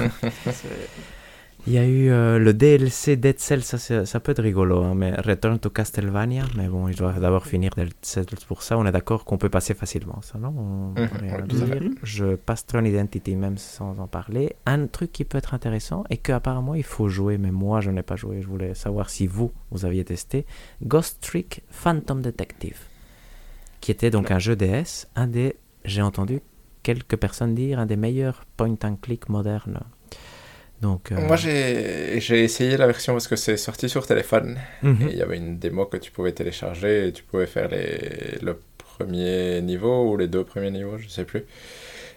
Il y a eu euh, le DLC Dead Cells, ça, peut être rigolo, hein, mais Return to Castlevania, mais bon, il doit d'abord finir Dead Cells pour ça. On est d'accord qu'on peut passer facilement, ça, non? On- Mhm, à dire. fait. Je passe Tron Identity même sans en parler. Un truc qui peut être intéressant et qu'apparemment il faut jouer, mais moi je n'ai pas joué, je voulais savoir si vous, vous aviez testé, Ghost Trick Phantom Detective, qui était donc un jeu DS, un des, j'ai entendu quelques personnes dire, un des meilleurs point and click modernes. Donc, euh, Moi, j'ai essayé la version parce que c'est sorti sur téléphone. mhm. Et il y avait une démo que tu pouvais télécharger et tu pouvais faire les, le premier niveau ou les deux premiers niveaux, je sais plus.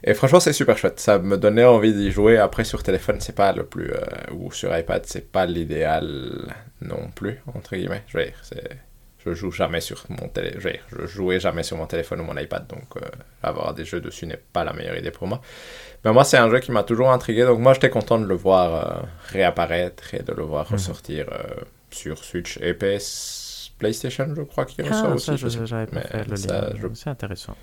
Et franchement, c'est super chouette. Ça me donnait envie d'y jouer. Après, sur téléphone, c'est pas le plus. euh, ou sur iPad, c'est pas l'idéal non plus, entre guillemets. Je veux dire, c'est. Je joue jamais sur mon télé, je, jouais jamais sur mon téléphone ou mon iPad, donc euh, avoir des jeux dessus n'est pas la meilleure idée pour moi. Mais moi, c'est un jeu qui m'a toujours intrigué, donc moi, j'étais content de le voir euh, réapparaître et de le voir Mhm. ressortir euh, sur Switch et PS PlayStation, je crois qu'il Ah, ressort aussi. ça, je je sais j'avais pas mais fait le ça, lien. je- C'est intéressant.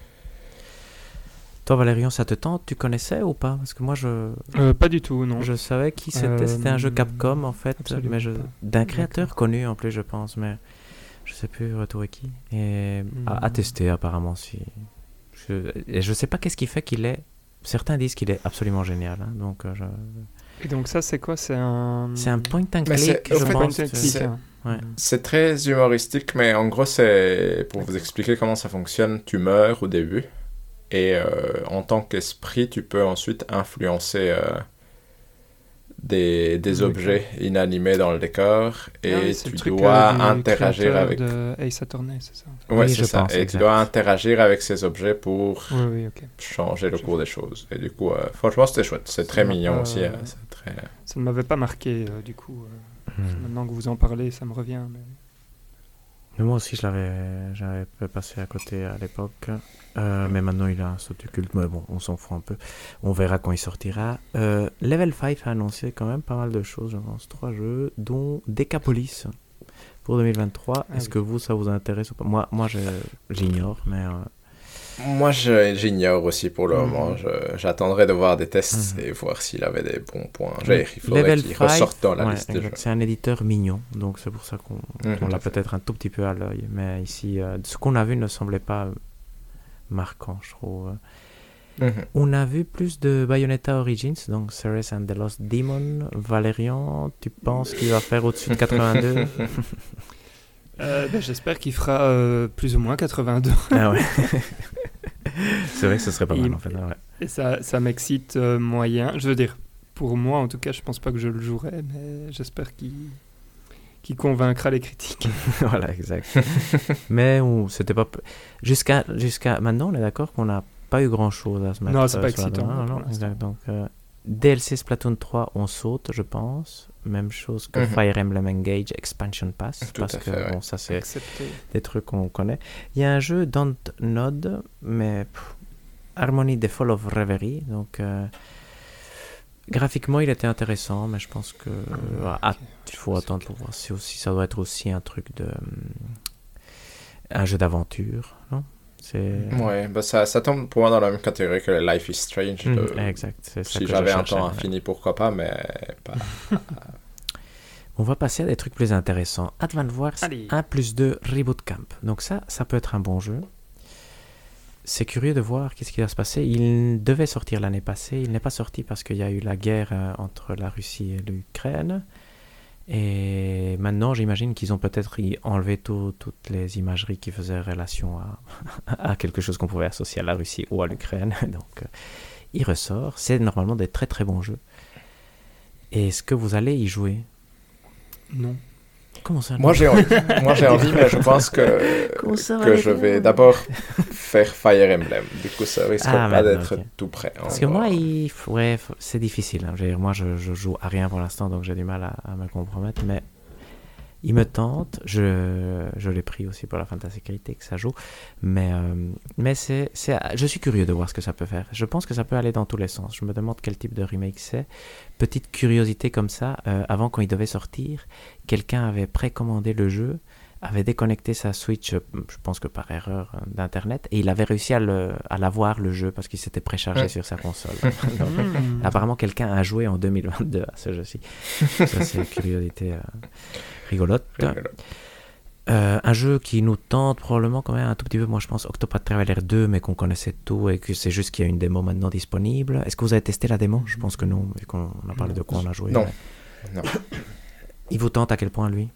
Toi, Valérian, ça te tente? Tu connaissais ou pas? Parce que moi, je, Euh, pas du tout, non. je savais qui c'était. C'était un jeu Capcom, en fait, absolument mais je... d'un créateur connu en plus, je pense, mais je sais plus retrouver qui. Et à, à tester, apparemment, si. Je... Et je sais pas qu'est-ce qui fait qu'il est. Certains disent qu'il est absolument génial. hein, donc, euh, je- Et donc ça, c'est quoi? C'est un... c'est un point and Mais c'est- click, je fait, pense. Ouais. C'est très humoristique, mais en gros, c'est pour vous expliquer comment ça fonctionne. Tu meurs au début, et euh, en tant qu'esprit, tu peux ensuite influencer euh, des, des objets inanimés dans le décor, et Ah oui, tu le truc, dois euh, interagir avec. de Ace Attorney, c'est ça en fait. Ouais, Oui, c'est je ça. pense, et exact. tu dois interagir avec ces objets pour Oui, oui, ok. changer le Je cours des choses. Et du coup, euh, franchement, c'était chouette. C'est très mignon pas, aussi. euh, c'est très... Ça ne m'avait pas marqué, euh, du coup. euh, Hmm. Maintenant que vous en parlez, ça me revient. mais- Mais moi aussi, je l'avais, j'avais passé à côté à l'époque. Euh, mais maintenant, il a un statut culte. Mais bon, on s'en fout un peu. On verra quand il sortira. Euh, Level 5 a annoncé quand même pas mal de choses, je pense. Trois jeux, dont Decapolis pour 2023. Ah Est-ce oui. que vous, ça vous intéresse ou pas? Moi, moi j'ignore, mais euh, Moi, j'ignore aussi pour le Mhm. moment. J'attendrai de voir des tests Mhm. et voir s'il avait des bons points. Dire, il faudrait Level qu'il 5, ressorte dans la ouais, liste des exact. jeux. c'est un éditeur mignon. Donc, c'est pour ça qu'on Mhm, l'a peut-être un tout petit peu à l'œil. Mais ici, euh, ce qu'on a vu ne semblait pas marquant, je trouve. Mhm. On a vu plus de Bayonetta Origins, donc Ceres and the Lost Demon. Valérian, tu penses qu'il va faire au-dessus de 82 <laughs> Euh, ben, J'espère qu'il fera euh, plus ou moins 82. Ah ouais. <laughs> C'est vrai que ce serait pas mal Il- en fait. ouais. Et ça, ça m'excite euh, moyen. Je veux dire, pour moi en tout cas, je pense pas que je le jouerai, mais j'espère qu'il qu'il convaincra les critiques. <laughs> voilà, exact. Mais on- c'était pas. Jusqu'à jusqu'à maintenant, on est d'accord qu'on n'a pas eu grand chose à se mettre Non, c'est euh, pas la excitant, Non, exact. Donc, euh, DLC Splatoon 3, on saute, je pense. Même chose que Mhm. Fire Emblem Engage Expansion Pass. Tout parce à que, fait, ouais. bon, ça, c'est des trucs qu'on connaît. Il y a un jeu Don't Nod, mais pff, Harmony the Fall of Reverie. Donc, euh, graphiquement, il était intéressant, mais je pense que euh, ah, il faut attendre pour voir si aussi ça doit être aussi un truc de hum, un jeu d'aventure, non? C'est Ouais, bah ça, ça tombe pour moi dans la même catégorie que Life is Strange. Le- exact. c'est ça Si j'avais un temps ouais. infini, pourquoi pas, mais pas. <laughs> On va passer à des trucs plus intéressants. Advance Wars Allez. 1 plus 2 Reboot Camp. Donc ça, ça peut être un bon jeu. C'est curieux de voir qu'est-ce qui va se passer. Il devait sortir l'année passée. Il n'est pas sorti parce qu'il y a eu la guerre euh, entre la Russie et l'Ukraine. Et maintenant, j'imagine qu'ils ont peut-être enlevé tout- toutes les imageries qui faisaient relation à, <laughs> à quelque chose qu'on pouvait associer à la Russie ou à l'Ukraine. <laughs> Donc, euh, il ressort. C'est normalement des très très bons jeux. Est-ce que vous allez y jouer? Non. Comment ça Moi j'ai envie, moi j'ai envie, mais je <laughs> pense que, que je vais d'abord faire Fire Emblem. Du coup, ça risque Ah, pas d'être tout prêt. Parce que moi, il... ouais, c'est difficile. hein. Je veux dire, moi, je, je joue à rien pour l'instant, donc j'ai du mal à, à me compromettre. Mais il me tente. Je, je l'ai pris aussi pour la fantasicalité que ça joue. Mais, euh, mais c'est, c'est, je suis curieux de voir ce que ça peut faire. Je pense que ça peut aller dans tous les sens. Je me demande quel type de remake c'est. Petite curiosité comme ça, euh, avant quand il devait sortir, quelqu'un avait précommandé le jeu avait déconnecté sa Switch, je pense que par erreur euh, d'internet, et il avait réussi à, le, à l'avoir le jeu parce qu'il s'était préchargé Ouais. sur sa console. Donc. <laughs> <laughs> Apparemment, quelqu'un a joué en 2022 à ce jeu-ci. Ça, c'est une curiosité euh, rigolote. Rigolo. Euh, un jeu qui nous tente probablement quand même un tout petit peu, moi je pense, Octopath Traveler 2, mais qu'on connaissait tout et que c'est juste qu'il y a une démo maintenant disponible. Est-ce que vous avez testé la démo? Je pense que non, vu qu'on a parlé de quoi on a joué. Non. mais- Non. Il vous tente à quel point, lui?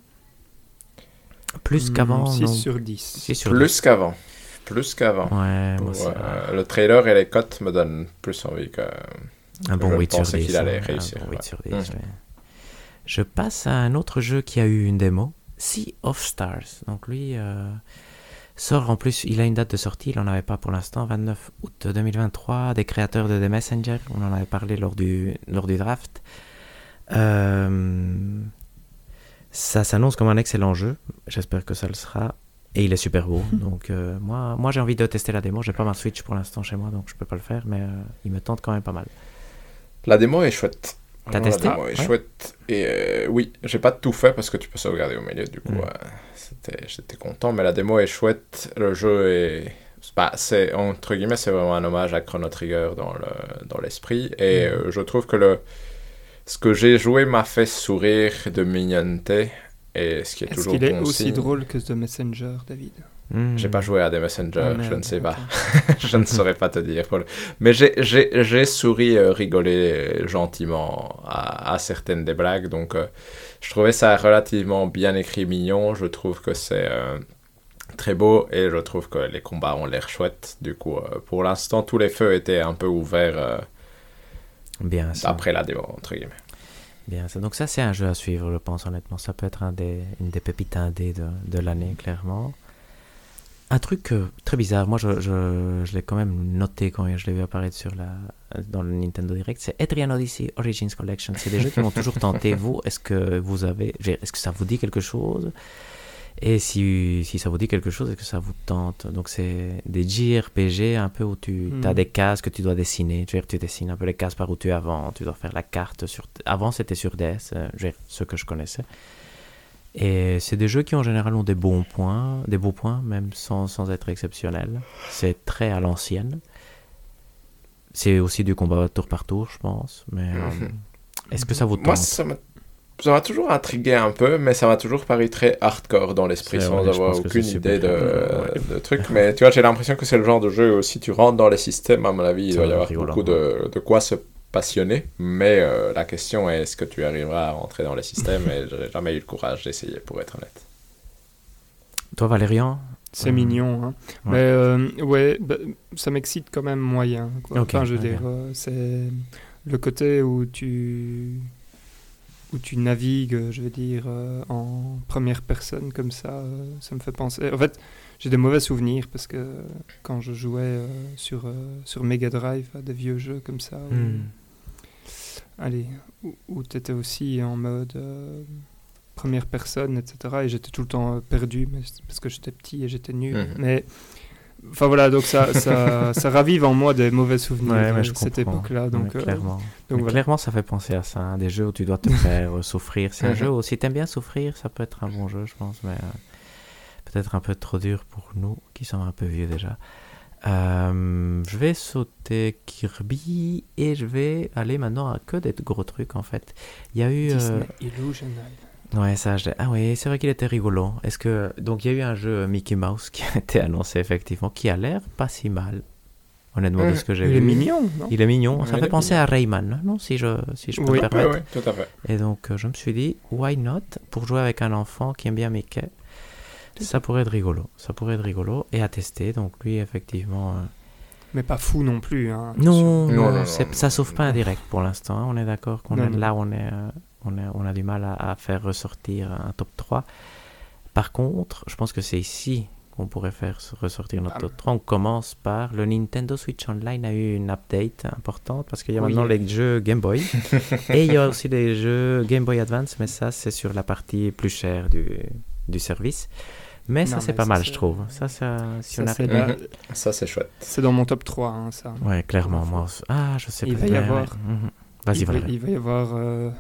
Plus qu'avant 6 non sur 10. Six sur Plus qu'avant. Plus qu'avant. Ouais, Pour, moi aussi. euh, le trailer et les cotes me donnent plus envie que. Un bon Je 8 sur pensais 10. qu'il allait ouais, réussir, Un bon 8 ouais. sur 10, Mhm. ouais. Je passe à un autre jeu qui a eu une démo, Sea of Stars. Donc lui euh, sort en plus, il a une date de sortie, il n'en avait pas pour l'instant, 29 août 2023, des créateurs de The Messenger, on en avait parlé lors du, lors du draft. Euh, ça s'annonce comme un excellent jeu, j'espère que ça le sera. Et il est super beau, <laughs> donc euh, moi, moi j'ai envie de tester la démo. J'ai pas ma Switch pour l'instant chez moi, donc je peux pas le faire, mais euh, il me tente quand même pas mal. La démo est chouette. T'as testé La démo est Ouais. chouette. Et euh, oui, j'ai pas tout fait parce que tu peux sauvegarder au milieu. Du coup, Mm. j'étais content. Mais la démo est chouette. Le jeu est. c'est entre guillemets, c'est vraiment un hommage à Chrono Trigger dans, le, dans l'esprit. Et Mm. euh, je trouve que le, ce que j'ai joué m'a fait sourire de mignonneté. Et ce qui est, Est-ce toujours qu'il est bon aussi signe. drôle que The Messenger, David? Hmm. J'ai pas joué à des Messenger, Ah, je ne sais pas. <laughs> je ne saurais pas te dire. Paul. Mais j'ai- souri, euh, rigolé euh, gentiment à, à certaines des blagues. Donc, euh, je trouvais ça relativement bien écrit, mignon. Je trouve que c'est euh, très beau et je trouve que les combats ont l'air chouettes. Du coup, euh, pour l'instant, tous les feux étaient un peu ouverts euh, Bien ça. après la démo, entre guillemets. Bien ça. Donc ça, c'est un jeu à suivre, je pense, honnêtement. Ça peut être un des, une des pépites indées de, de l'année, clairement. Un truc euh, très bizarre, moi je, je, je l'ai quand même noté quand je l'ai vu apparaître sur la, dans le Nintendo Direct, c'est Etrian Odyssey Origins Collection. C'est des jeux qui m'ont toujours tenté. <laughs> Vous, est-ce que vous avez, est-ce que ça vous dit quelque chose? Et si, si ça vous dit quelque chose, est-ce que ça vous tente? Donc c'est des JRPG un peu où tu Hmm. as des cases que tu dois dessiner. Tu, veux dire, tu dessines un peu les cases par où tu es avant. Tu dois faire la carte sur. Avant c'était sur DS, euh, ceux que je connaissais. Et c'est des jeux qui en général ont des bons points, des beaux points, même sans, sans être exceptionnels. C'est très à l'ancienne. C'est aussi du combat tour par tour, je pense. Mais <laughs> euh, Mhm. est-ce que ça vous tente? Moi, ça me, ça m'a toujours intrigué un peu, mais ça m'a toujours paru très hardcore dans l'esprit, sans avoir aucune idée de, de trucs. Mais tu vois, j'ai l'impression que c'est le genre de jeu où si tu rentres dans les systèmes, à mon avis, il doit y avoir rigolant, beaucoup de, de quoi se passionner. Mais euh, la question est, est-ce que tu arriveras à rentrer dans les systèmes? Et j'ai jamais eu le courage d'essayer, pour être honnête. Toi, Valérian? C'est Mhm. mignon. Hein. Ouais. Mais euh, ouais, bah, ça m'excite quand même moyen. Quoi. Enfin, je veux dire, euh, c'est le côté où tu où tu navigues, je veux dire, euh, en première personne comme ça, euh, ça me fait penser. En fait, j'ai des mauvais souvenirs parce que quand je jouais euh, sur sur Mega Drive à des vieux jeux comme ça, où- Hmm. allez, où, tu étais aussi en mode première personne, etc. Et j'étais tout le temps perdu parce que j'étais petit et j'étais nul. Mhm. Mais enfin voilà, donc ça, ça, <laughs> ça ravive en moi des mauvais souvenirs Ouais, de je cette comprends. époque-là. Donc, Ouais, euh, clairement. donc voilà. Clairement, ça fait penser à ça, hein, des jeux où tu dois te <laughs> faire euh, souffrir. C'est un jeu où si t'aimes bien souffrir, ça peut être un bon jeu, je pense, mais euh, peut-être un peu trop dur pour nous qui sommes un peu vieux déjà. Euh, je vais sauter Kirby et je vais aller maintenant à que des gros trucs en fait. Il y a eu. euh, Disney Illusion Island. Ouais, ça, je Ah oui, c'est vrai qu'il était rigolo. Est-ce que donc il y a eu un jeu Mickey Mouse qui <laughs> a été annoncé effectivement, qui a l'air pas si mal, honnêtement de Mhm. ce que j'ai Il vu. est mignon, non? Il est mignon. Ça il fait penser mignon. à Rayman, non Si je si je peux Oui. me permettre. ouais, tout à fait. Et donc euh, je me suis dit, why not? Pour jouer avec un enfant qui aime bien Mickey. Ça pourrait être rigolo. Ça pourrait être rigolo et à tester. Donc lui effectivement. euh, Mais pas fou non plus. Hein, Non, Non, non, non, non, c'est- non. ça sauve pas un direct pour l'instant. hein. On est d'accord qu'on est là, on est, euh, on est, on a du mal à, à faire ressortir un top 3. Par contre, je pense que c'est ici qu'on pourrait faire ressortir notre Ah. top 3. On commence par le Nintendo Switch Online a eu une update importante parce qu'il y a maintenant les jeux Game Boy <laughs> et il y a aussi les jeux Game Boy Advance, mais ça c'est sur la partie plus chère du, du service. Mais ça c'est pas ça, mal, je trouve. Ça, ça, si on Ça, c'est arrive- là- Ça, c'est chouette. c'est dans mon top 3, hein, ça. Ouais, clairement. Moi, ah, je sais Il pas. va y ouais, avoir- ouais. Mhm. Vas-y, il, va, Valérie. il va y avoir euh,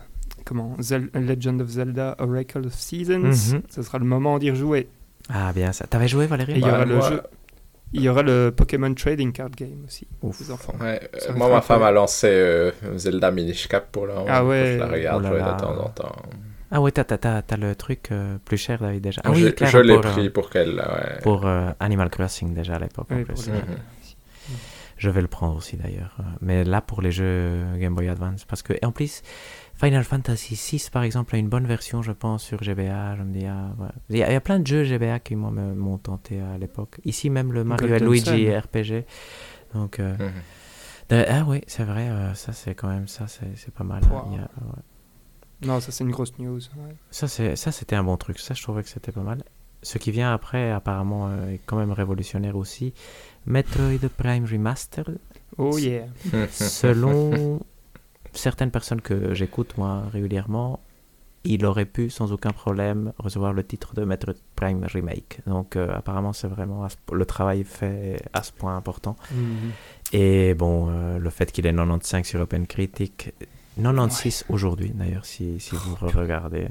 comment Zel- Legend of Zelda Oracle of Seasons. Mhm. Ce sera le moment d'y rejouer. Ah, bien ça. T'avais joué, Valérie? Il y Ouais, aura le jeu. Il y aura le Pokémon Trading Card Game aussi Ouf. les enfants. Ouais, euh, moi, ma femme a lancé euh, Zelda Minish Cap pour moment. Ah ouais. Je la regarde Oh là jouer là. de temps en temps. Ah ouais, t'as, t'as, t'as, t'as le truc euh, plus cher, David, déjà. Ah je oui, clair, je l'ai pour, pris pour qu'elle. ouais. pour euh, Animal Crossing déjà à l'époque. Oui, Mhm. Je vais le prendre aussi d'ailleurs. Mais là, pour les jeux Game Boy Advance, parce que, et en plus, Final Fantasy VI, par exemple, a une bonne version, je pense, sur GBA. Je me dis, ah, ouais. il, y a, il y a plein de jeux GBA qui m'ont tenté à l'époque. Ici, même le Mario Luigi. RPG. Donc, euh, de- ah oui, c'est vrai, euh, ça c'est quand même, ça c'est, c'est pas mal. Wow. hein. Il y a- ouais. Non, ça c'est une grosse news. ouais. Ça, c'est, ça, c'était un bon truc. Ça, je trouvais que c'était pas mal. Ce qui vient après, apparemment, euh, est quand même révolutionnaire aussi. Metroid Prime Remastered. Oh yeah. Selon certaines personnes que j'écoute, moi, régulièrement, il aurait pu, sans aucun problème, recevoir le titre de Metroid Prime Remake. Donc, euh, apparemment, c'est vraiment le travail fait à ce point important. Mhm. Et bon, euh, le fait qu'il ait 95 sur OpenCritic, 96 aujourd'hui d'ailleurs, si, si vous regardez,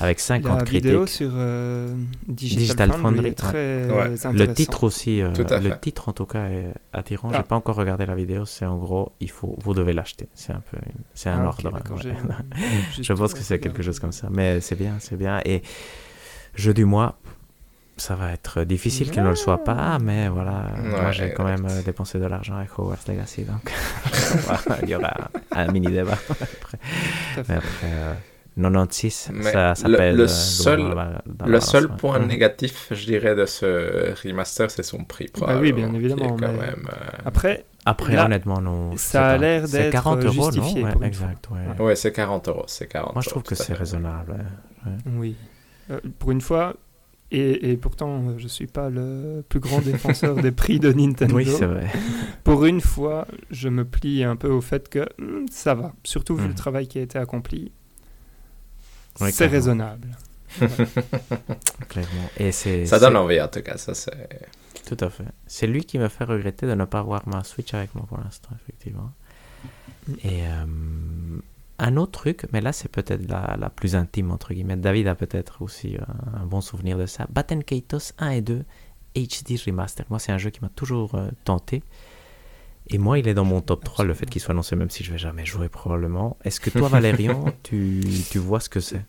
avec 50 La critiques. vidéo sur euh, Digital, Digital Foundry Foundry, est très ouais. intéressant. Le titre aussi, euh, le fait. titre en tout cas est attirant. Ah. J'ai pas encore regardé la vidéo. C'est en gros, il faut, vous devez l'acheter. C'est un peu, c'est un Ah, ordre. d'accord, ouais. <laughs> Je pense que c'est quelque chose comme ça. Mais c'est bien, c'est bien. Et jeu du mois, ça va être difficile qu'il ne le soit pas. Mais voilà, moi j'ai quand même euh, dépensé de l'argent avec Hogwarts Legacy. Donc <laughs> il y aura un mini débat <laughs> après. Tout à fait. Mais après, euh, 96, Mais ça, ça le- euh, seul- lourd dans la- dans la Le seul point Mhm. négatif, je dirais, de ce remaster, c'est son prix. Bah oui, bien évidemment, quand mais- même, euh, Après, Après, Là, honnêtement, non. ça a l'air C'est d'être 40 euros, non justifié Ouais, exact. ouais. Ouais. Ouais, c'est 40 euros. C'est 40 Moi, je trouve euros, que c'est raisonnable. ouais. oui. Euh, pour une fois, et, et pourtant, je suis pas le plus grand défenseur des <laughs> prix de Nintendo. Oui, c'est vrai. Pour une fois, je me plie un peu au fait que hmm, ça va. Surtout vu le travail qui a été accompli. Ouais, c'est raisonnable. <laughs> Clairement. Et c'est, Ça donne envie, en tout cas. Ça, c'est... Tout à fait. C'est lui qui me fait regretter de ne pas avoir ma Switch avec moi pour l'instant, effectivement. Et euh, un autre truc, mais là c'est peut-être la, la plus intime, entre guillemets. David a peut-être aussi un, un bon souvenir de ça. Batten Kaitos 1 et 2 HD Remaster. Moi, c'est un jeu qui m'a toujours euh, tenté. Et moi, il est dans mon top 3, le fait qu'il soit annoncé, même si je vais jamais jouer probablement. Est-ce que toi, Valérian, <laughs> tu, tu vois ce que c'est?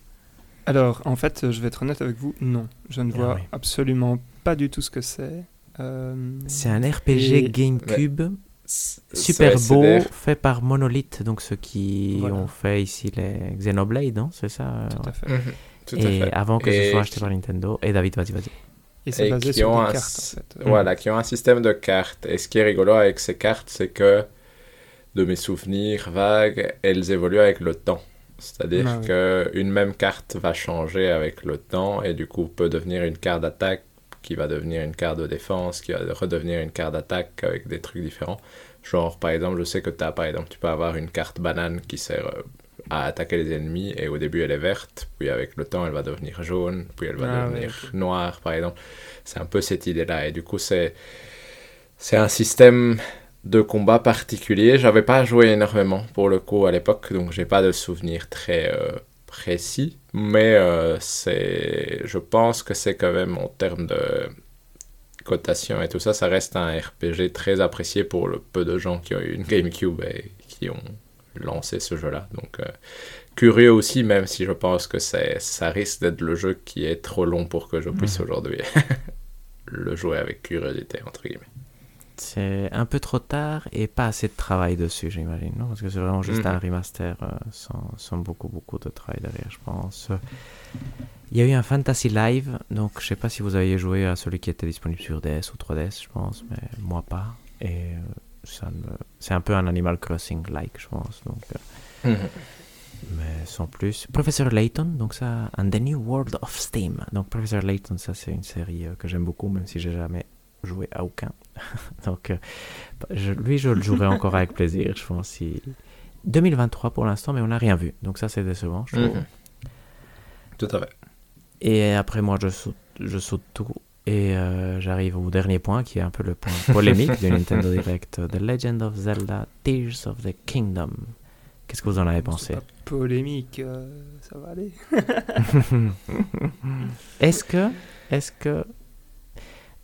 Alors, en fait, je vais être honnête avec vous, non. Je ne Ah vois oui. absolument pas du tout ce que c'est. Euh, C'est un RPG Et- GameCube, super beau, des- fait par Monolith, donc ceux qui Voilà. ont fait ici les Xenoblade, hein, c'est ça? Tout ouais. à fait. Mhm, Tout à Et fait. avant que Et ce soit acheté par Nintendo. Et David, vas-y, vas-y. Et c'est et basé qui sur ont des un cartes, s- en fait. Voilà, qui ont un système de cartes. Et ce qui est rigolo avec ces cartes, c'est que, de mes souvenirs vagues, elles évoluent avec le temps. C'est-à-dire Ah que une même carte va changer avec le temps et du coup peut devenir une carte d'attaque qui va devenir une carte de défense, qui va redevenir une carte d'attaque avec des trucs différents. Genre, par exemple, je sais que as, par exemple, tu peux avoir une carte banane qui sert euh, à attaquer les ennemis et au début elle est verte, puis avec le temps elle va devenir jaune, puis elle va Ah devenir noire, par exemple. C'est un peu cette idée-là et du coup c'est c'est un système de combat particulier. J'avais pas joué énormément pour le coup à l'époque, donc j'ai pas de souvenirs très euh, précis. Mais euh, c'est, je pense que c'est quand même en termes de cotation et tout ça, ça reste un RPG très apprécié pour le peu de gens qui ont eu une GameCube et qui ont lancé ce jeu-là. Donc euh, curieux aussi, même si je pense que ça risque d'être le jeu qui est trop long pour que je puisse Mhm. aujourd'hui <laughs> le jouer avec curiosité entre guillemets. C'est un peu trop tard et pas assez de travail dessus, j'imagine, non? Parce que c'est vraiment juste Mhm. un remaster euh, sans, sans beaucoup, beaucoup de travail derrière, je pense. Il y a eu un Fantasy Live, donc je sais pas si vous aviez joué à celui qui était disponible sur DS ou 3DS, je pense, mais moi pas. Et euh, me- c'est un peu un Animal Crossing-like, je pense, donc... euh, mais sans plus. Professeur Layton, donc ça, and the New World of Steam. Donc Professeur Layton, ça c'est une série euh, que j'aime beaucoup, même si j'ai jamais joué à aucun. <laughs> donc euh, je- lui, je le jouerai encore avec plaisir, je pense. Si... 2023 pour l'instant, mais on n'a rien vu. Donc ça c'est décevant, je trouve. Mhm. Tout à fait. Et après moi, je saute, je saute tout. Et euh, j'arrive au dernier point, qui est un peu le point polémique du <laughs> Nintendo Direct. The Legend of Zelda Tears of the Kingdom. Qu'est-ce que vous en avez pensé? Pas polémique, euh, ça va aller. <laughs> Est-ce que, est-ce que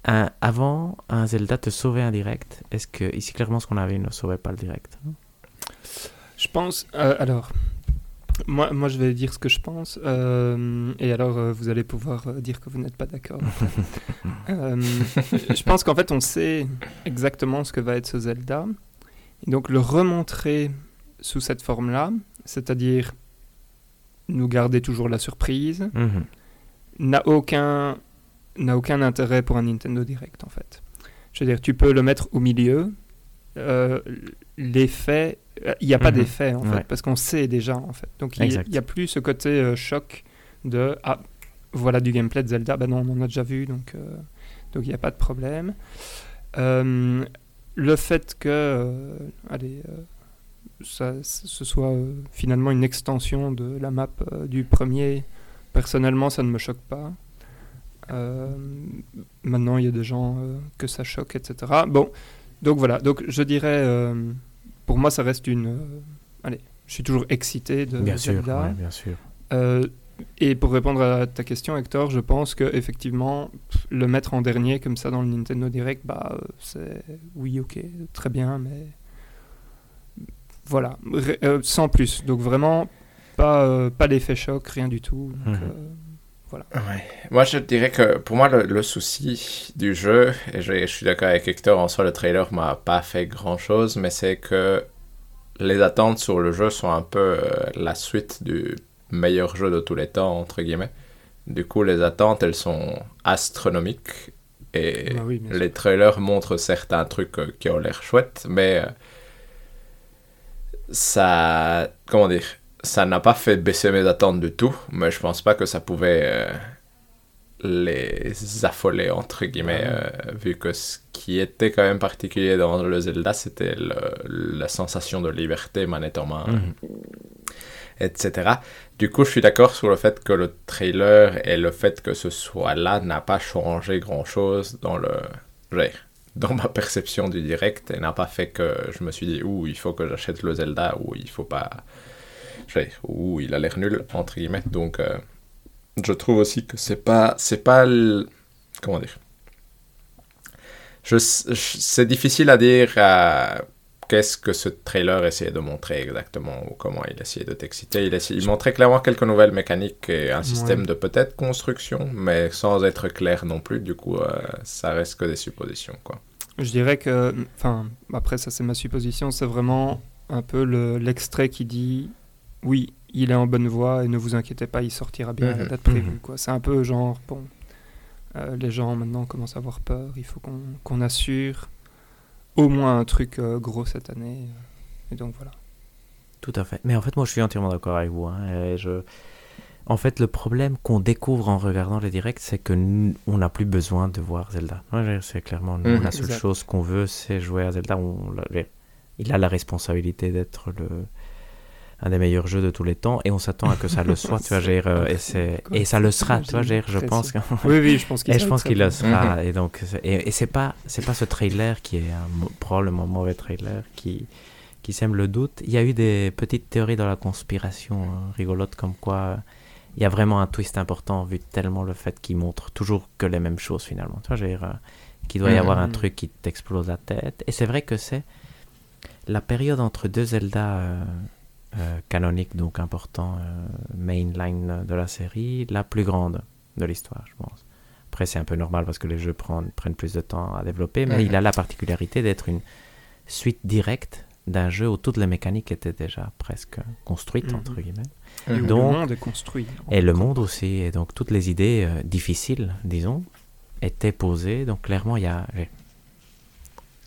un- avant un Zelda te sauvait un direct, est-ce que ici clairement ce qu'on avait ne sauvait pas le direct Je pense. euh, alors, moi, moi, je vais dire ce que je pense. euh, et alors, euh, vous allez pouvoir euh, dire que vous n'êtes pas d'accord. <laughs> Je pense qu'en fait, on sait exactement ce que va être ce Zelda. Et donc, le remontrer sous cette forme-là, c'est-à-dire nous garder toujours la surprise, Mhm. n'a aucun aucun intérêt pour un Nintendo Direct en fait. Je veux dire, tu peux le mettre au milieu. l'effet, il n'y a pas Mhm. d'effet en Ouais. fait, parce qu'on sait déjà en fait. Donc il n'y a plus ce côté euh, choc de ah voilà du gameplay de Zelda. Ben non, on en a déjà vu donc euh, donc il n'y a pas de problème. Euh, le fait que euh, allez euh, ça, ce soit euh, finalement une extension de la map euh, du premier, personnellement, ça ne me choque pas. Euh, maintenant, il y a des gens euh, que ça choque, etc. Bon, donc voilà. Donc je dirais, euh, pour moi, ça reste une. euh, allez, je suis toujours excité de Bien sûr, Zelda. ouais, bien sûr. Euh, et pour répondre à ta question, Hector, je pense que effectivement, le mettre en dernier comme ça dans le Nintendo Direct, bah, euh, c'est oui, ok, très bien, mais voilà, Ré- euh, sans plus. Donc vraiment, pas, euh, pas l'effet choc, rien du tout. Donc, Mhm. Ouais. Moi, je dirais que pour moi, le, le souci du jeu, et je, je suis d'accord avec Hector, en soi, le trailer m'a pas fait grand chose, mais c'est que les attentes sur le jeu sont un peu euh, la suite du meilleur jeu de tous les temps, entre guillemets. Du coup, les attentes, elles sont astronomiques. Et bah oui, sûr. les trailers montrent certains trucs euh, qui ont l'air chouettes, mais euh, ça, comment dire, ça n'a pas fait baisser mes attentes du tout, mais je pense pas que ça pouvait euh, les affoler entre guillemets, euh, vu que ce qui était quand même particulier dans le Zelda, c'était la sensation de liberté manette en main etc. Du coup, je suis d'accord sur le fait que le trailer et le fait que ce soit là n'a pas changé grand-chose dans le dans ma perception du direct et n'a pas fait que je me suis dit ouh il faut que j'achète le Zelda ou il faut pas dire, ouh il a l'air nul entre guillemets donc euh, je trouve aussi que c'est pas c'est pas comment dire? Je, je- c'est difficile à dire à qu'est-ce que ce trailer essayait de montrer exactement ou comment il essayait de t'exciter. Il, essayait- il montrait clairement quelques nouvelles mécaniques et un système Ouais. de peut-être construction, mais sans être clair non plus. Du coup, euh, ça reste que des suppositions. Quoi. Je dirais que, enfin, après ça c'est ma supposition, c'est vraiment un peu le- l'extrait qui dit oui, il est en bonne voie et ne vous inquiétez pas, il sortira bien à la Mhm, date prévue. mhm. quoi. C'est un peu genre, bon, euh, les gens maintenant commencent à avoir peur, il faut qu'on qu'on assure au moins un truc euh, gros cette année. euh, Et donc voilà. Tout à fait. Mais en fait, moi, je suis entièrement d'accord avec vous. hein, et je... En fait, le problème qu'on découvre en regardant les directs, c'est que nous, on n'a plus besoin de voir Zelda. C'est clairement nous, Mhm. la seule Exact. chose qu'on veut, c'est jouer à Zelda. On il a la responsabilité d'être le un des meilleurs jeux de tous les temps et on s'attend à que ça le <laughs> soit tu vois dire, euh, et c'est et ça le sera tu vois dire, je pense que Oui, oui, je pense qu'il <laughs> et je pense qu'il le sera. Et donc, c'est- et, et c'est pas, c'est pas ce trailer qui est un probablement mauvais trailer qui, qui sème le doute. Il y a eu des petites théories dans la conspiration hein, rigolotes comme quoi il y a vraiment un twist important vu tellement le fait qu'il montre toujours que les mêmes choses finalement. Tu vois, dire, euh, qu'il doit y Mhm. avoir un truc qui t'explose la tête. Et c'est vrai que c'est la période entre deux Zelda euh, euh, canoniques, donc importants, euh, mainline de la série, la plus grande de l'histoire, je pense. Après, c'est un peu normal parce que les jeux prennent, prennent plus de temps à développer, mais il a la particularité d'être une suite directe d'un jeu où toutes les mécaniques étaient déjà presque construites, Mhm. entre guillemets. Et Donc- le monde est construit. Et le monde aussi, et donc toutes les idées euh, difficiles, disons, étaient posées. Donc clairement, il y a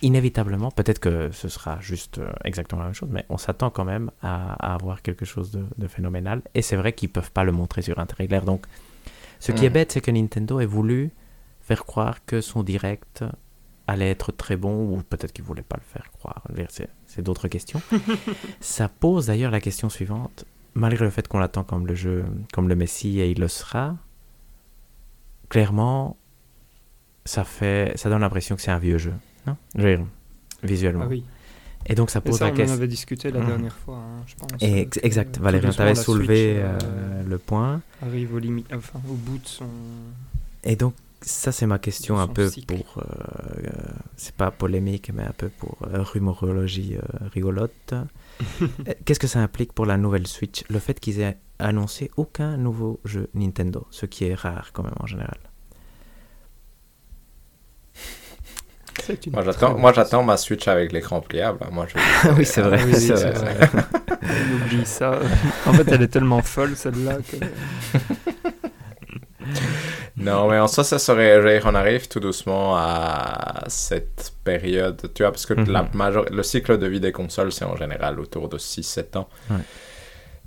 inévitablement, peut-être que ce sera juste euh, exactement la même chose, mais on s'attend quand même à, à avoir quelque chose de, de phénoménal. Et c'est vrai qu'ils peuvent pas le montrer sur un trailer. Donc, ce qui est Mhm. bête, c'est que Nintendo ait voulu faire croire que son direct allait être très bon, ou peut-être qu'il voulait pas le faire croire. C'est d'autres questions. <laughs> Ça pose d'ailleurs la question suivante malgré le fait qu'on l'attend comme le jeu, comme le Messi, et il le sera, clairement, ça fait, ça donne l'impression que c'est un vieux jeu, non Je visuellement. Ah oui. Et donc ça pose ça, la on en question. avait discuté la Mhm. dernière fois, hein, je pense. Et euh, ex- exact, tout Valérie, t'avait la soulevé Switch, euh, euh, le point. arrive au limi- enfin, au bout de son. Et donc, ça, c'est ma question un peu cycle. pour. euh, euh, c'est pas polémique, mais un peu pour euh, rumorologie euh, rigolote. <laughs> Euh, Qu'est-ce que ça implique pour la nouvelle Switch? Le fait qu'ils aient annoncé aucun nouveau jeu Nintendo, ce qui est rare quand même en général. C'est une Moi, j'attends, moi, j'attends ma Switch avec l'écran pliable. Moi, je... <laughs> oui, c'est vrai. Ah oui, oui, c'est c'est vrai. vrai. <laughs> On oublie ça. <laughs> En fait, elle est tellement folle celle-là que. Non, mais en soi, ça serait. je veux dire, On arrive tout doucement à cette période. Tu vois, parce que Mhm. la major... le cycle de vie des consoles, c'est en général autour de 6-7 ans. Ouais.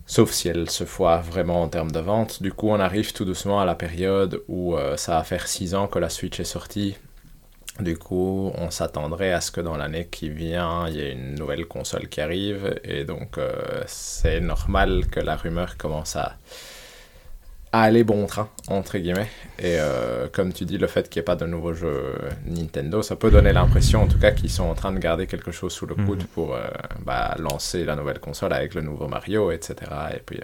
Sauf si elles se foient vraiment en termes de vente. Du coup, on arrive tout doucement à la période où euh, ça va faire 6 ans que la Switch est sortie. Du coup, on s'attendrait à ce que dans l'année qui vient, il y ait une nouvelle console qui arrive. Et donc, euh, c'est normal que la rumeur commence à, à aller bon train, entre guillemets. Et euh, comme tu dis, le fait qu'il n'y ait pas de nouveau jeu Nintendo, ça peut donner l'impression, en tout cas, qu'ils sont en train de garder quelque chose sous le coude Mhm. pour euh, bah, lancer la nouvelle console avec le nouveau Mario, etc. Et puis.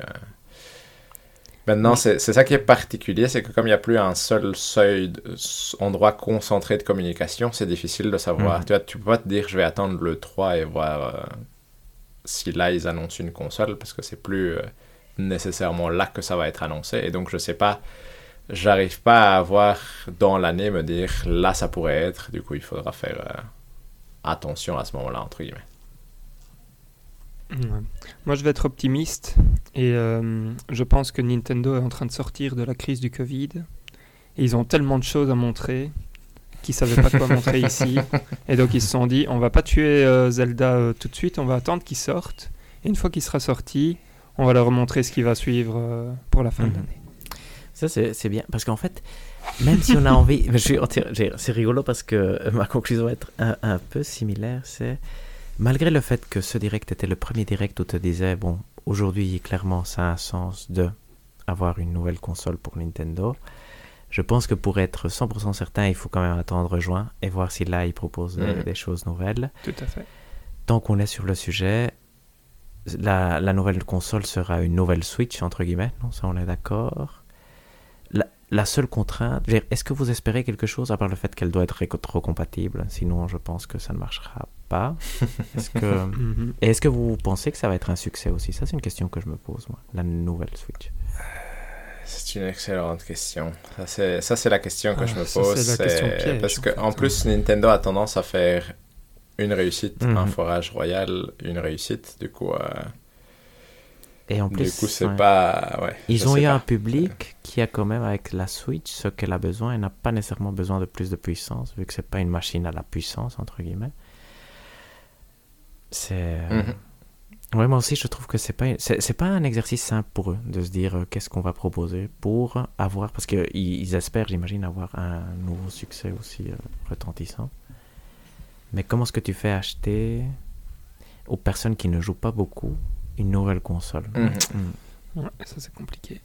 Maintenant, c'est ça qui est particulier, c'est que comme il n'y a plus un seul seuil, de- endroit concentré de communication, c'est difficile de savoir. Mhm. Tu vois, tu peux pas te dire je vais attendre le 3 et voir euh, si là ils annoncent une console, parce que c'est plus euh, nécessairement là que ça va être annoncé. Et donc je sais pas, j'arrive pas à avoir dans l'année me dire là ça pourrait être, du coup il faudra faire euh, attention à ce moment-là, entre guillemets. Ouais. Moi, je vais être optimiste et euh, je pense que Nintendo est en train de sortir de la crise du Covid. Et ils ont tellement de choses à montrer qu'ils savaient pas quoi <laughs> montrer ici. Et donc, ils se sont dit on va pas tuer euh, Zelda euh, tout de suite, on va attendre qu'il sorte. Et une fois qu'il sera sorti, on va leur montrer ce qui va suivre pour la fin de Mhm. l'année. Ça, c'est bien. Parce qu'en fait, même si on a envie. <laughs> C'est rigolo parce que ma conclusion va être un, un peu similaire. C'est. Malgré le fait que ce direct était le premier direct où tu te disais, bon, aujourd'hui, clairement, ça a un sens de avoir une nouvelle console pour Nintendo. Je pense que pour être 100% certain, il faut quand même attendre juin et voir si là, il propose euh, Mhm. des choses nouvelles. Tout à fait. Tant qu'on est sur le sujet, la, la nouvelle console sera une nouvelle Switch, entre guillemets, non Ça, on est d'accord. La- seule contrainte, est-ce que vous espérez quelque chose à part le fait qu'elle doit être rétro-compatible Sinon, je pense que ça ne marchera pas. <laughs> Est-ce que... Mhm. Et est-ce que vous pensez que ça va être un succès aussi? Ça, c'est une question que je me pose, moi, la nouvelle Switch. C'est une excellente question. Ça, c'est, ça, c'est la question que Ah, je me ça, pose. c'est la c'est- question piège, Parce en que, fait, en plus, Nintendo a tendance à faire une réussite, un Mhm. forage royal, une réussite. Du coup, euh, Et en plus, du coup c'est ouais. pas. Ouais, Ils ont eu un public qui a quand même, avec la Switch, ce qu'elle a besoin et n'a pas nécessairement besoin de plus de puissance, vu que c'est pas une machine à la puissance, entre guillemets. C'est. Mhm. Ouais, moi aussi, je trouve que c'est pas, c'est pas un exercice simple pour eux de se dire euh, qu'est-ce qu'on va proposer pour avoir, parce qu'ils ils espèrent, j'imagine, avoir un nouveau succès aussi euh, retentissant. Mais comment est-ce que tu fais acheter aux personnes qui ne jouent pas beaucoup une nouvelle console Mhm. Mm. Ouais, ça c'est compliqué.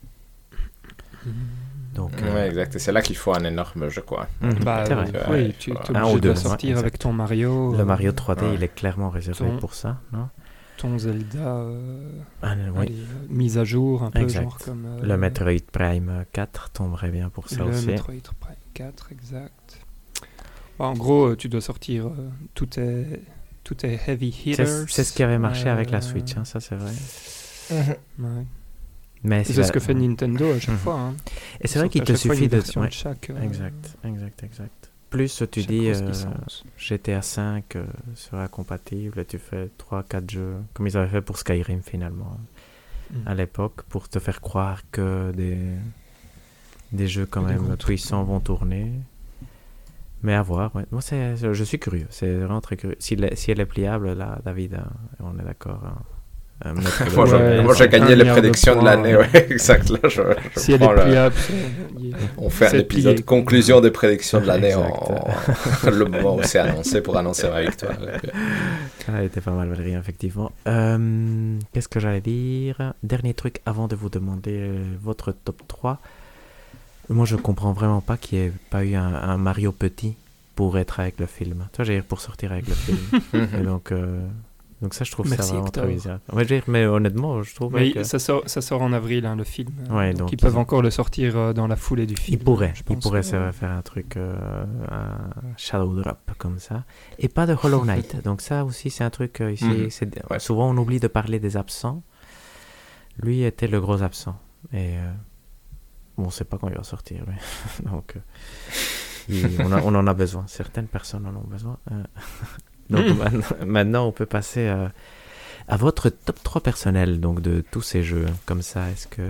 Donc, Ouais, euh, exact. Et c'est là qu'il faut un énorme jeu, quoi. mhm, Bah, c'est vrai. euh, Ouais, oui, tu es un obligé ou de deux, ouais, sortir avec ton Mario. Le euh, Mario 3D, ouais. il est clairement réservé Ton- pour ça, non Ton Zelda. euh, Ah, oui. allez, euh, mise à jour, un peu Exact. genre comme. euh, Le Metroid Prime 4 tomberait bien pour ça le aussi. Metroid Prime 4, exact. Bah, en gros, euh, tu dois sortir euh, tout est tout est heavy hitters. C'est ce qui avait marché avec la Euh, Switch, hein, ça c'est vrai. ouais. Mais C'est ce que fait Nintendo à chaque Mhm. fois. hein. Et c'est vrai qu'il te suffit de. ouais, chaque. euh, Exact, exact, exact. Plus tu dis euh. GTA 5 euh, sera compatible et tu fais 3-4 jeux, comme ils avaient fait pour Skyrim finalement, Mhm. à l'époque, pour te faire croire que des, des jeux quand des même puissants vont tourner. Mais à voir, ouais. Moi, je suis curieux, c'est vraiment très curieux. Si, elle est- si elle est pliable, là, David, hein, on est d'accord. hein, euh, <laughs> Moi, j'ai- Ouais, moi, j'ai c'est gagné les de prédictions de, l'année, ouais. ouais, <laughs> exact. Là, je, je Si elle prends est pliable, On fait un épisode plié, conclusion des prédictions de l'année en, <laughs> le moment où c'est annoncé pour annoncer ma victoire. Ah, elle était pas mal, Valérie, effectivement. Euh, Qu'est-ce que j'allais dire? Dernier truc avant de vous demander euh, votre top 3. Moi, je comprends vraiment pas qu'il n'y ait pas eu un, un Mario petit pour être avec le film. Toi, j'ai pour sortir avec le film. <laughs> Et donc, euh, donc ça, je trouve ça Merci, vraiment Hector. très bizarre. Ouais, je veux dire, mais honnêtement, je trouve Mais que... ça, sort, ça sort en avril, hein, le film. Ouais, donc, donc ils ils peuvent ont- encore le sortir euh, dans la foulée du film. Il pourrait, je il pense pourrait que- se faire un truc, euh, un Shadow Drop comme ça. Et pas de Hollow Knight. <laughs> Donc ça aussi, c'est un truc euh, ici. Mhm. Ouais. Souvent, on oublie de parler des absents. Lui était le gros absent. Et euh, bon, on ne sait pas quand il va sortir. <laughs> Donc, euh, il- on, a- on en a besoin. Certaines personnes en ont besoin. euh. <laughs> Donc Mhm. maintenant, maintenant, on peut passer euh, à votre top 3 personnel donc de tous ces jeux. Comme ça, est-ce que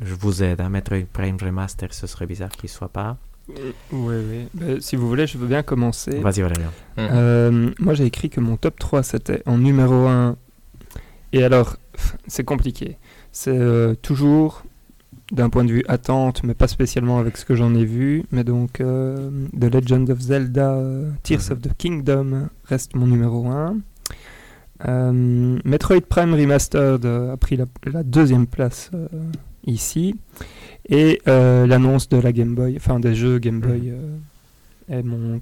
je vous aide à mettre Prime Remaster Ce serait bizarre qu'il soit pas. Oui, oui. Ben, si vous voulez, je veux bien commencer. Vas-y, Valérian. Euh, moi, j'ai écrit que mon top 3, c'était en numéro 1. Et alors, c'est compliqué. C'est euh, toujours d'un point de vue attente, mais pas spécialement avec ce que j'en ai vu. Mais donc, euh, The Legend of Zelda, euh, Tears Mhm. of the Kingdom reste mon numéro 1. Euh, Metroid Prime Remastered a pris la, la deuxième place euh, ici. Et euh, l'annonce de la Game Boy, enfin des jeux Game Boy, euh, est mon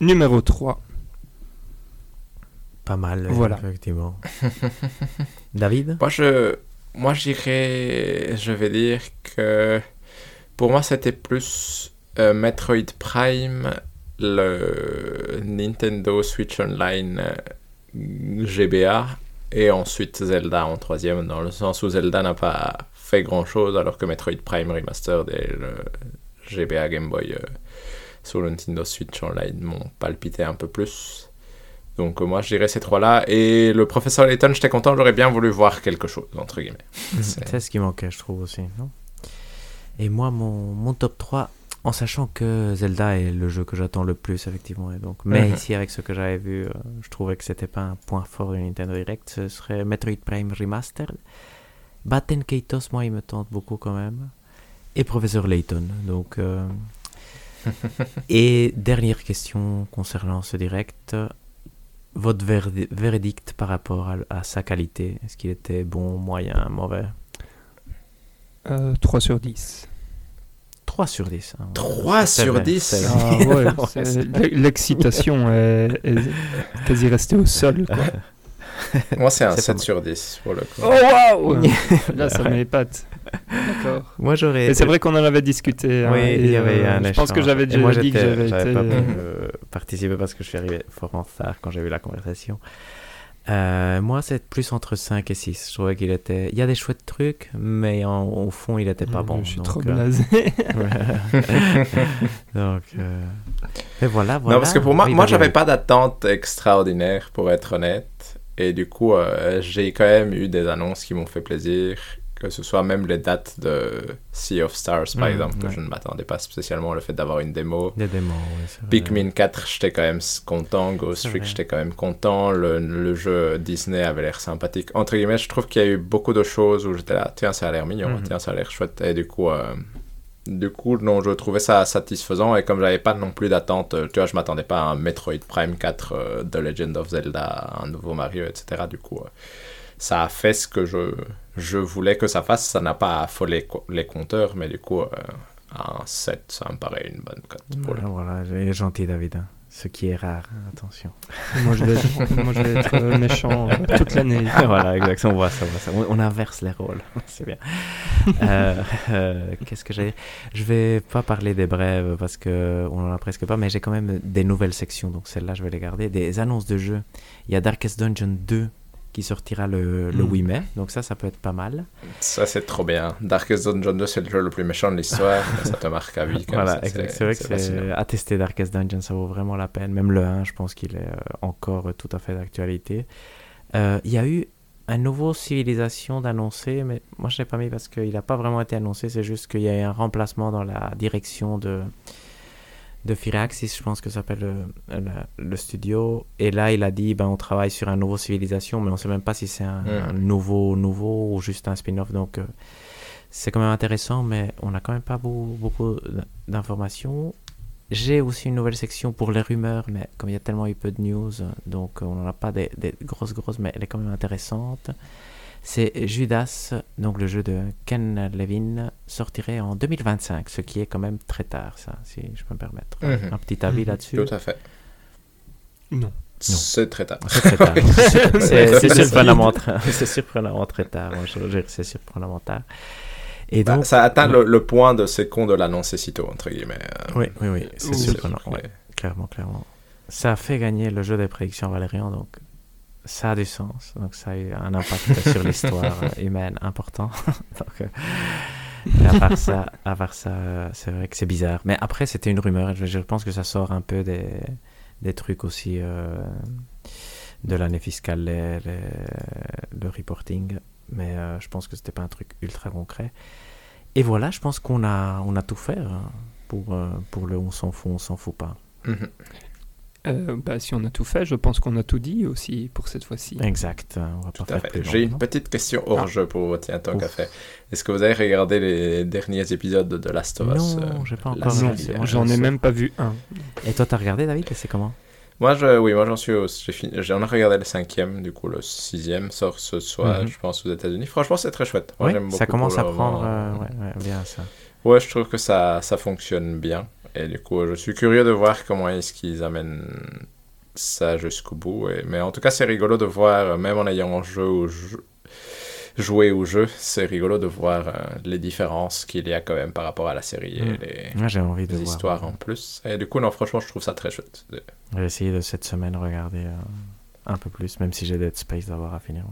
numéro 3. Pas mal, Voilà. effectivement. <laughs> David? Moi, je, moi, j'irais, je vais dire que pour moi, c'était plus euh, Metroid Prime, le Nintendo Switch Online euh, GBA, et ensuite Zelda en troisième, dans le sens où Zelda n'a pas fait grand chose, alors que Metroid Prime Remastered et le GBA Game Boy euh, sur le Nintendo Switch Online m'ont palpité un peu plus. Donc euh, moi je dirais ces trois-là. Et le professeur Layton, j'étais content, j'aurais bien voulu voir quelque chose, entre guillemets. <laughs> C'est- ce qui manquait, je trouve aussi. non? Et moi, mon, mon top 3, en sachant que Zelda est le jeu que j'attends le plus, effectivement. Et donc, mais ici, avec ce que j'avais vu, euh, je trouvais que c'était pas un point fort du Nintendo Direct. Ce serait Metroid Prime Remastered. Batten Kaitos, moi, il me tente beaucoup quand même. Et Professeur Layton. Donc. euh, <laughs> Et dernière question concernant ce direct. Votre verdi- verdict par rapport à, à sa qualité, est-ce qu'il était bon, moyen, mauvais? Euh, 3 sur 10. 3 sur 10. hein. 3 C'est sur vrai, 10. c'est Ah ouais, <laughs> Ouais, l'excitation est, est quasi restée au sol. Quoi. Moi c'est un C'est 7 pas sur 10 pour le coup. Oh waouh Ouais. <laughs> Là, ça m'épate. D'accord. Moi, j'aurais. Et c'est vrai qu'on en avait discuté. hein, Oui, il y avait euh, un Je pense que j'avais déjà moi, dit que j'avais été. pas pu euh, euh, participer parce que je suis arrivé fort en retard quand j'ai vu la conversation. Euh, moi, c'est plus entre 5 et 6. Je trouvais qu'il était. Il y a des chouettes trucs, mais en- au fond, il était pas bon. Je suis donc, trop euh, blasé. <laughs> donc. euh, Et voilà, voilà. Non, parce que pour moi, Oui, moi j'avais pas d'attente extraordinaire, pour être honnête. Et du coup, euh, j'ai quand même eu des annonces qui m'ont fait plaisir. Que ce soit même les dates de Sea of Stars, par Mhm, exemple, que ouais. je ne m'attendais pas spécialement le fait d'avoir une démo. Des démos, oui. Pikmin 4, j'étais quand même content. Ghost Trick, j'étais quand même content. Le, le jeu Disney avait l'air sympathique. Entre guillemets, je trouve qu'il y a eu beaucoup de choses où j'étais là, tiens, ça a l'air mignon, Mhm. tiens, ça a l'air chouette. Et du coup, euh, du coup, non, je trouvais ça satisfaisant. Et comme j'avais pas non plus d'attente, euh, tu vois, je m'attendais pas à un Metroid Prime 4, euh, The Legend of Zelda, un nouveau Mario, etc. Du coup, euh, ça a fait ce que je, je voulais que ça fasse. Ça n'a pas affolé les compteurs, mais du coup, euh, un 7, ça me paraît une bonne cote. Voilà, voilà, il est gentil, David. hein. Ce qui est rare, attention. <laughs> moi, je vais être, moi, je vais être euh, méchant euh, toute l'année. <laughs> voilà, exactement, on voit ça, on voit ça. On, on inverse les rôles, <laughs> c'est bien. Euh, euh, Qu'est-ce que j'ai Je vais pas parler des brèves parce que on en a presque pas, mais j'ai quand même des nouvelles sections, donc celles-là je vais les garder. Des annonces de jeux. Il y a Darkest Dungeon 2 qui sortira le, le Mm. 8 mai, donc ça, ça peut être pas mal. Ça, c'est trop bien. Darkest Dungeon 2, c'est le jeu le plus méchant de l'histoire. <laughs> ça te marque à vie. Comme Voilà. C'est vrai que à tester Darkest Dungeon, ça vaut vraiment la peine. Même le 1, je pense qu'il est euh, encore tout à fait d'actualité. Euh, Il y a eu un nouveau civilisation d'annoncer, mais moi je l'ai pas mis parce qu'il n'a pas vraiment été annoncé. C'est juste qu'il y a eu un remplacement dans la direction de de Firaxis, je pense que ça s'appelle le, le- le studio. Et là, il a dit, ben, on travaille sur un nouveau civilisation, mais on sait même pas si c'est un, Mhm. un nouveau nouveau ou juste un spin-off. Donc, euh, c'est quand même intéressant, mais on n'a quand même pas beaucoup, beaucoup d'informations. J'ai aussi une nouvelle section pour les rumeurs, mais comme il y a tellement eu peu de news, euh, donc euh, on n'en a pas des, des grosses, grosses, mais elle est quand même intéressante. C'est Judas, donc le jeu de Ken Levin, sortirait en 2025, ce qui est quand même très tard, ça, si je peux me permettre. Mhm. Un petit avis Mhm. là-dessus Tout à fait. Non. C'est très tard. C'est très tard. <laughs> C'est- surprenamment, <laughs> très tard. C'est surprenamment tard. Et Bah, donc, ça atteint le, le point de c'est con de l'annoncer si tôt, entre guillemets. Oui, oui, oui, c'est surprenant. ouais. Clairement, clairement. Ça a fait gagner le jeu des prédictions Valérian, donc ça a du sens. Donc ça a eu un impact <laughs> sur l'histoire humaine important. <laughs> donc, euh, à part ça, à part ça c'est vrai que c'est bizarre. Mais après, c'était une rumeur. Je, pense que ça sort un peu des, des trucs aussi euh, de l'année fiscale, le reporting. Mais euh, je pense que c'était pas un truc ultra concret. Et voilà, je pense qu'on a, on a tout fait hein, pour, pour le on s'en fout, on s'en fout pas. Euh, bah, si on a tout fait, je pense qu'on a tout dit aussi pour cette fois-ci. Exact. Faire J'ai une petite question hors Ah. jeu pour vous, tiens, tant qu'à fait. Est-ce que vous avez regardé les derniers épisodes de Last of Us Non, euh, j'ai pas encore regardé. euh, j'en ai même pas vu un. Et toi, t'as regardé, David Et c'est comment? Moi, je, oui, moi j'en suis j'en ai regardé le cinquième, du coup le sixième sort ce soir, Mhm. je pense, aux États-Unis. Franchement, c'est très chouette. Moi, Oui, j'aime ça commence à prendre euh, ouais, ouais, bien ça. Ouais, je trouve que ça, ça fonctionne bien. Et du coup, je suis curieux de voir comment est-ce qu'ils amènent ça jusqu'au bout. Et... Mais en tout cas, c'est rigolo de voir, euh, même en ayant jeu joué au jeu, c'est rigolo de voir euh, les différences qu'il y a quand même par rapport à la série et les, j'ai de les voir. histoires en plus. Et du coup, non, franchement, je trouve ça très chouette. Je vais essayer de cette semaine regarder euh, un peu plus, même si j'ai Dead Space d'avoir à finir.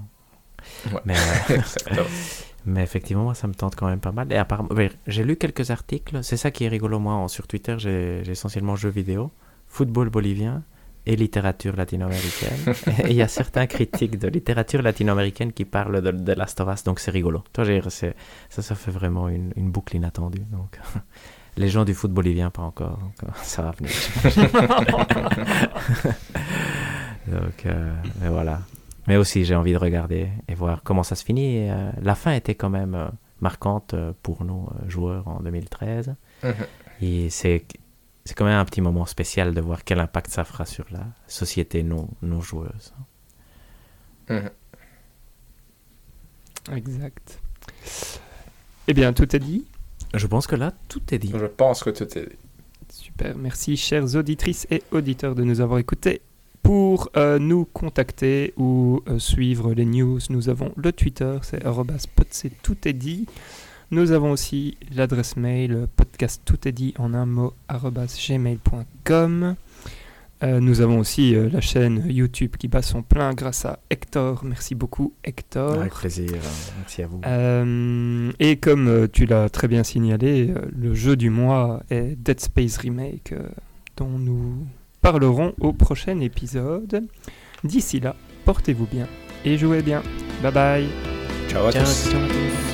Ouais. Mais, euh. <laughs> <laughs> mais effectivement, moi, ça me tente quand même pas mal. Et j'ai lu quelques articles. C'est ça qui est rigolo, moi. Sur Twitter, j'ai essentiellement jeux vidéo, football bolivien et littérature latino-américaine. <laughs> et il y a certains critiques de littérature latino-américaine qui parlent de, de Last of Us, donc c'est rigolo. Toi, ça, ça fait vraiment une, une boucle inattendue. Donc, <laughs> les gens du foot bolivien, pas encore. Donc, euh, ça va venir. <laughs> donc, euh, mais voilà. Mais aussi, j'ai envie de regarder et voir comment ça se finit. Et, euh, la fin était quand même euh, marquante euh, pour nous, joueurs, en 2013. Mhm. Et c'est c'est quand même un petit moment spécial de voir quel impact ça fera sur la société non, non joueuse. Mhm. Exact. Eh bien, tout est dit. Je pense que là, tout est dit. Je pense que tout est dit. Super, merci chères auditrices et auditeurs de nous avoir écoutés. Pour euh, nous contacter ou euh, suivre les news, nous avons le Twitter, c'est arobase pod, c'est tout est dit. Nous avons aussi l'adresse mail podcast tout est dit en un mot gmail.com. Euh, nous avons aussi la chaîne YouTube qui bat son plein grâce à Hector. Merci beaucoup Hector. Avec plaisir, euh, merci à vous. Et comme tu l'as très bien signalé, le jeu du mois est Dead Space Remake, dont nous parlerons au prochain épisode. D'ici là, portez-vous bien et jouez bien. Bye bye Ciao à Ciao, tous. ciao à tous.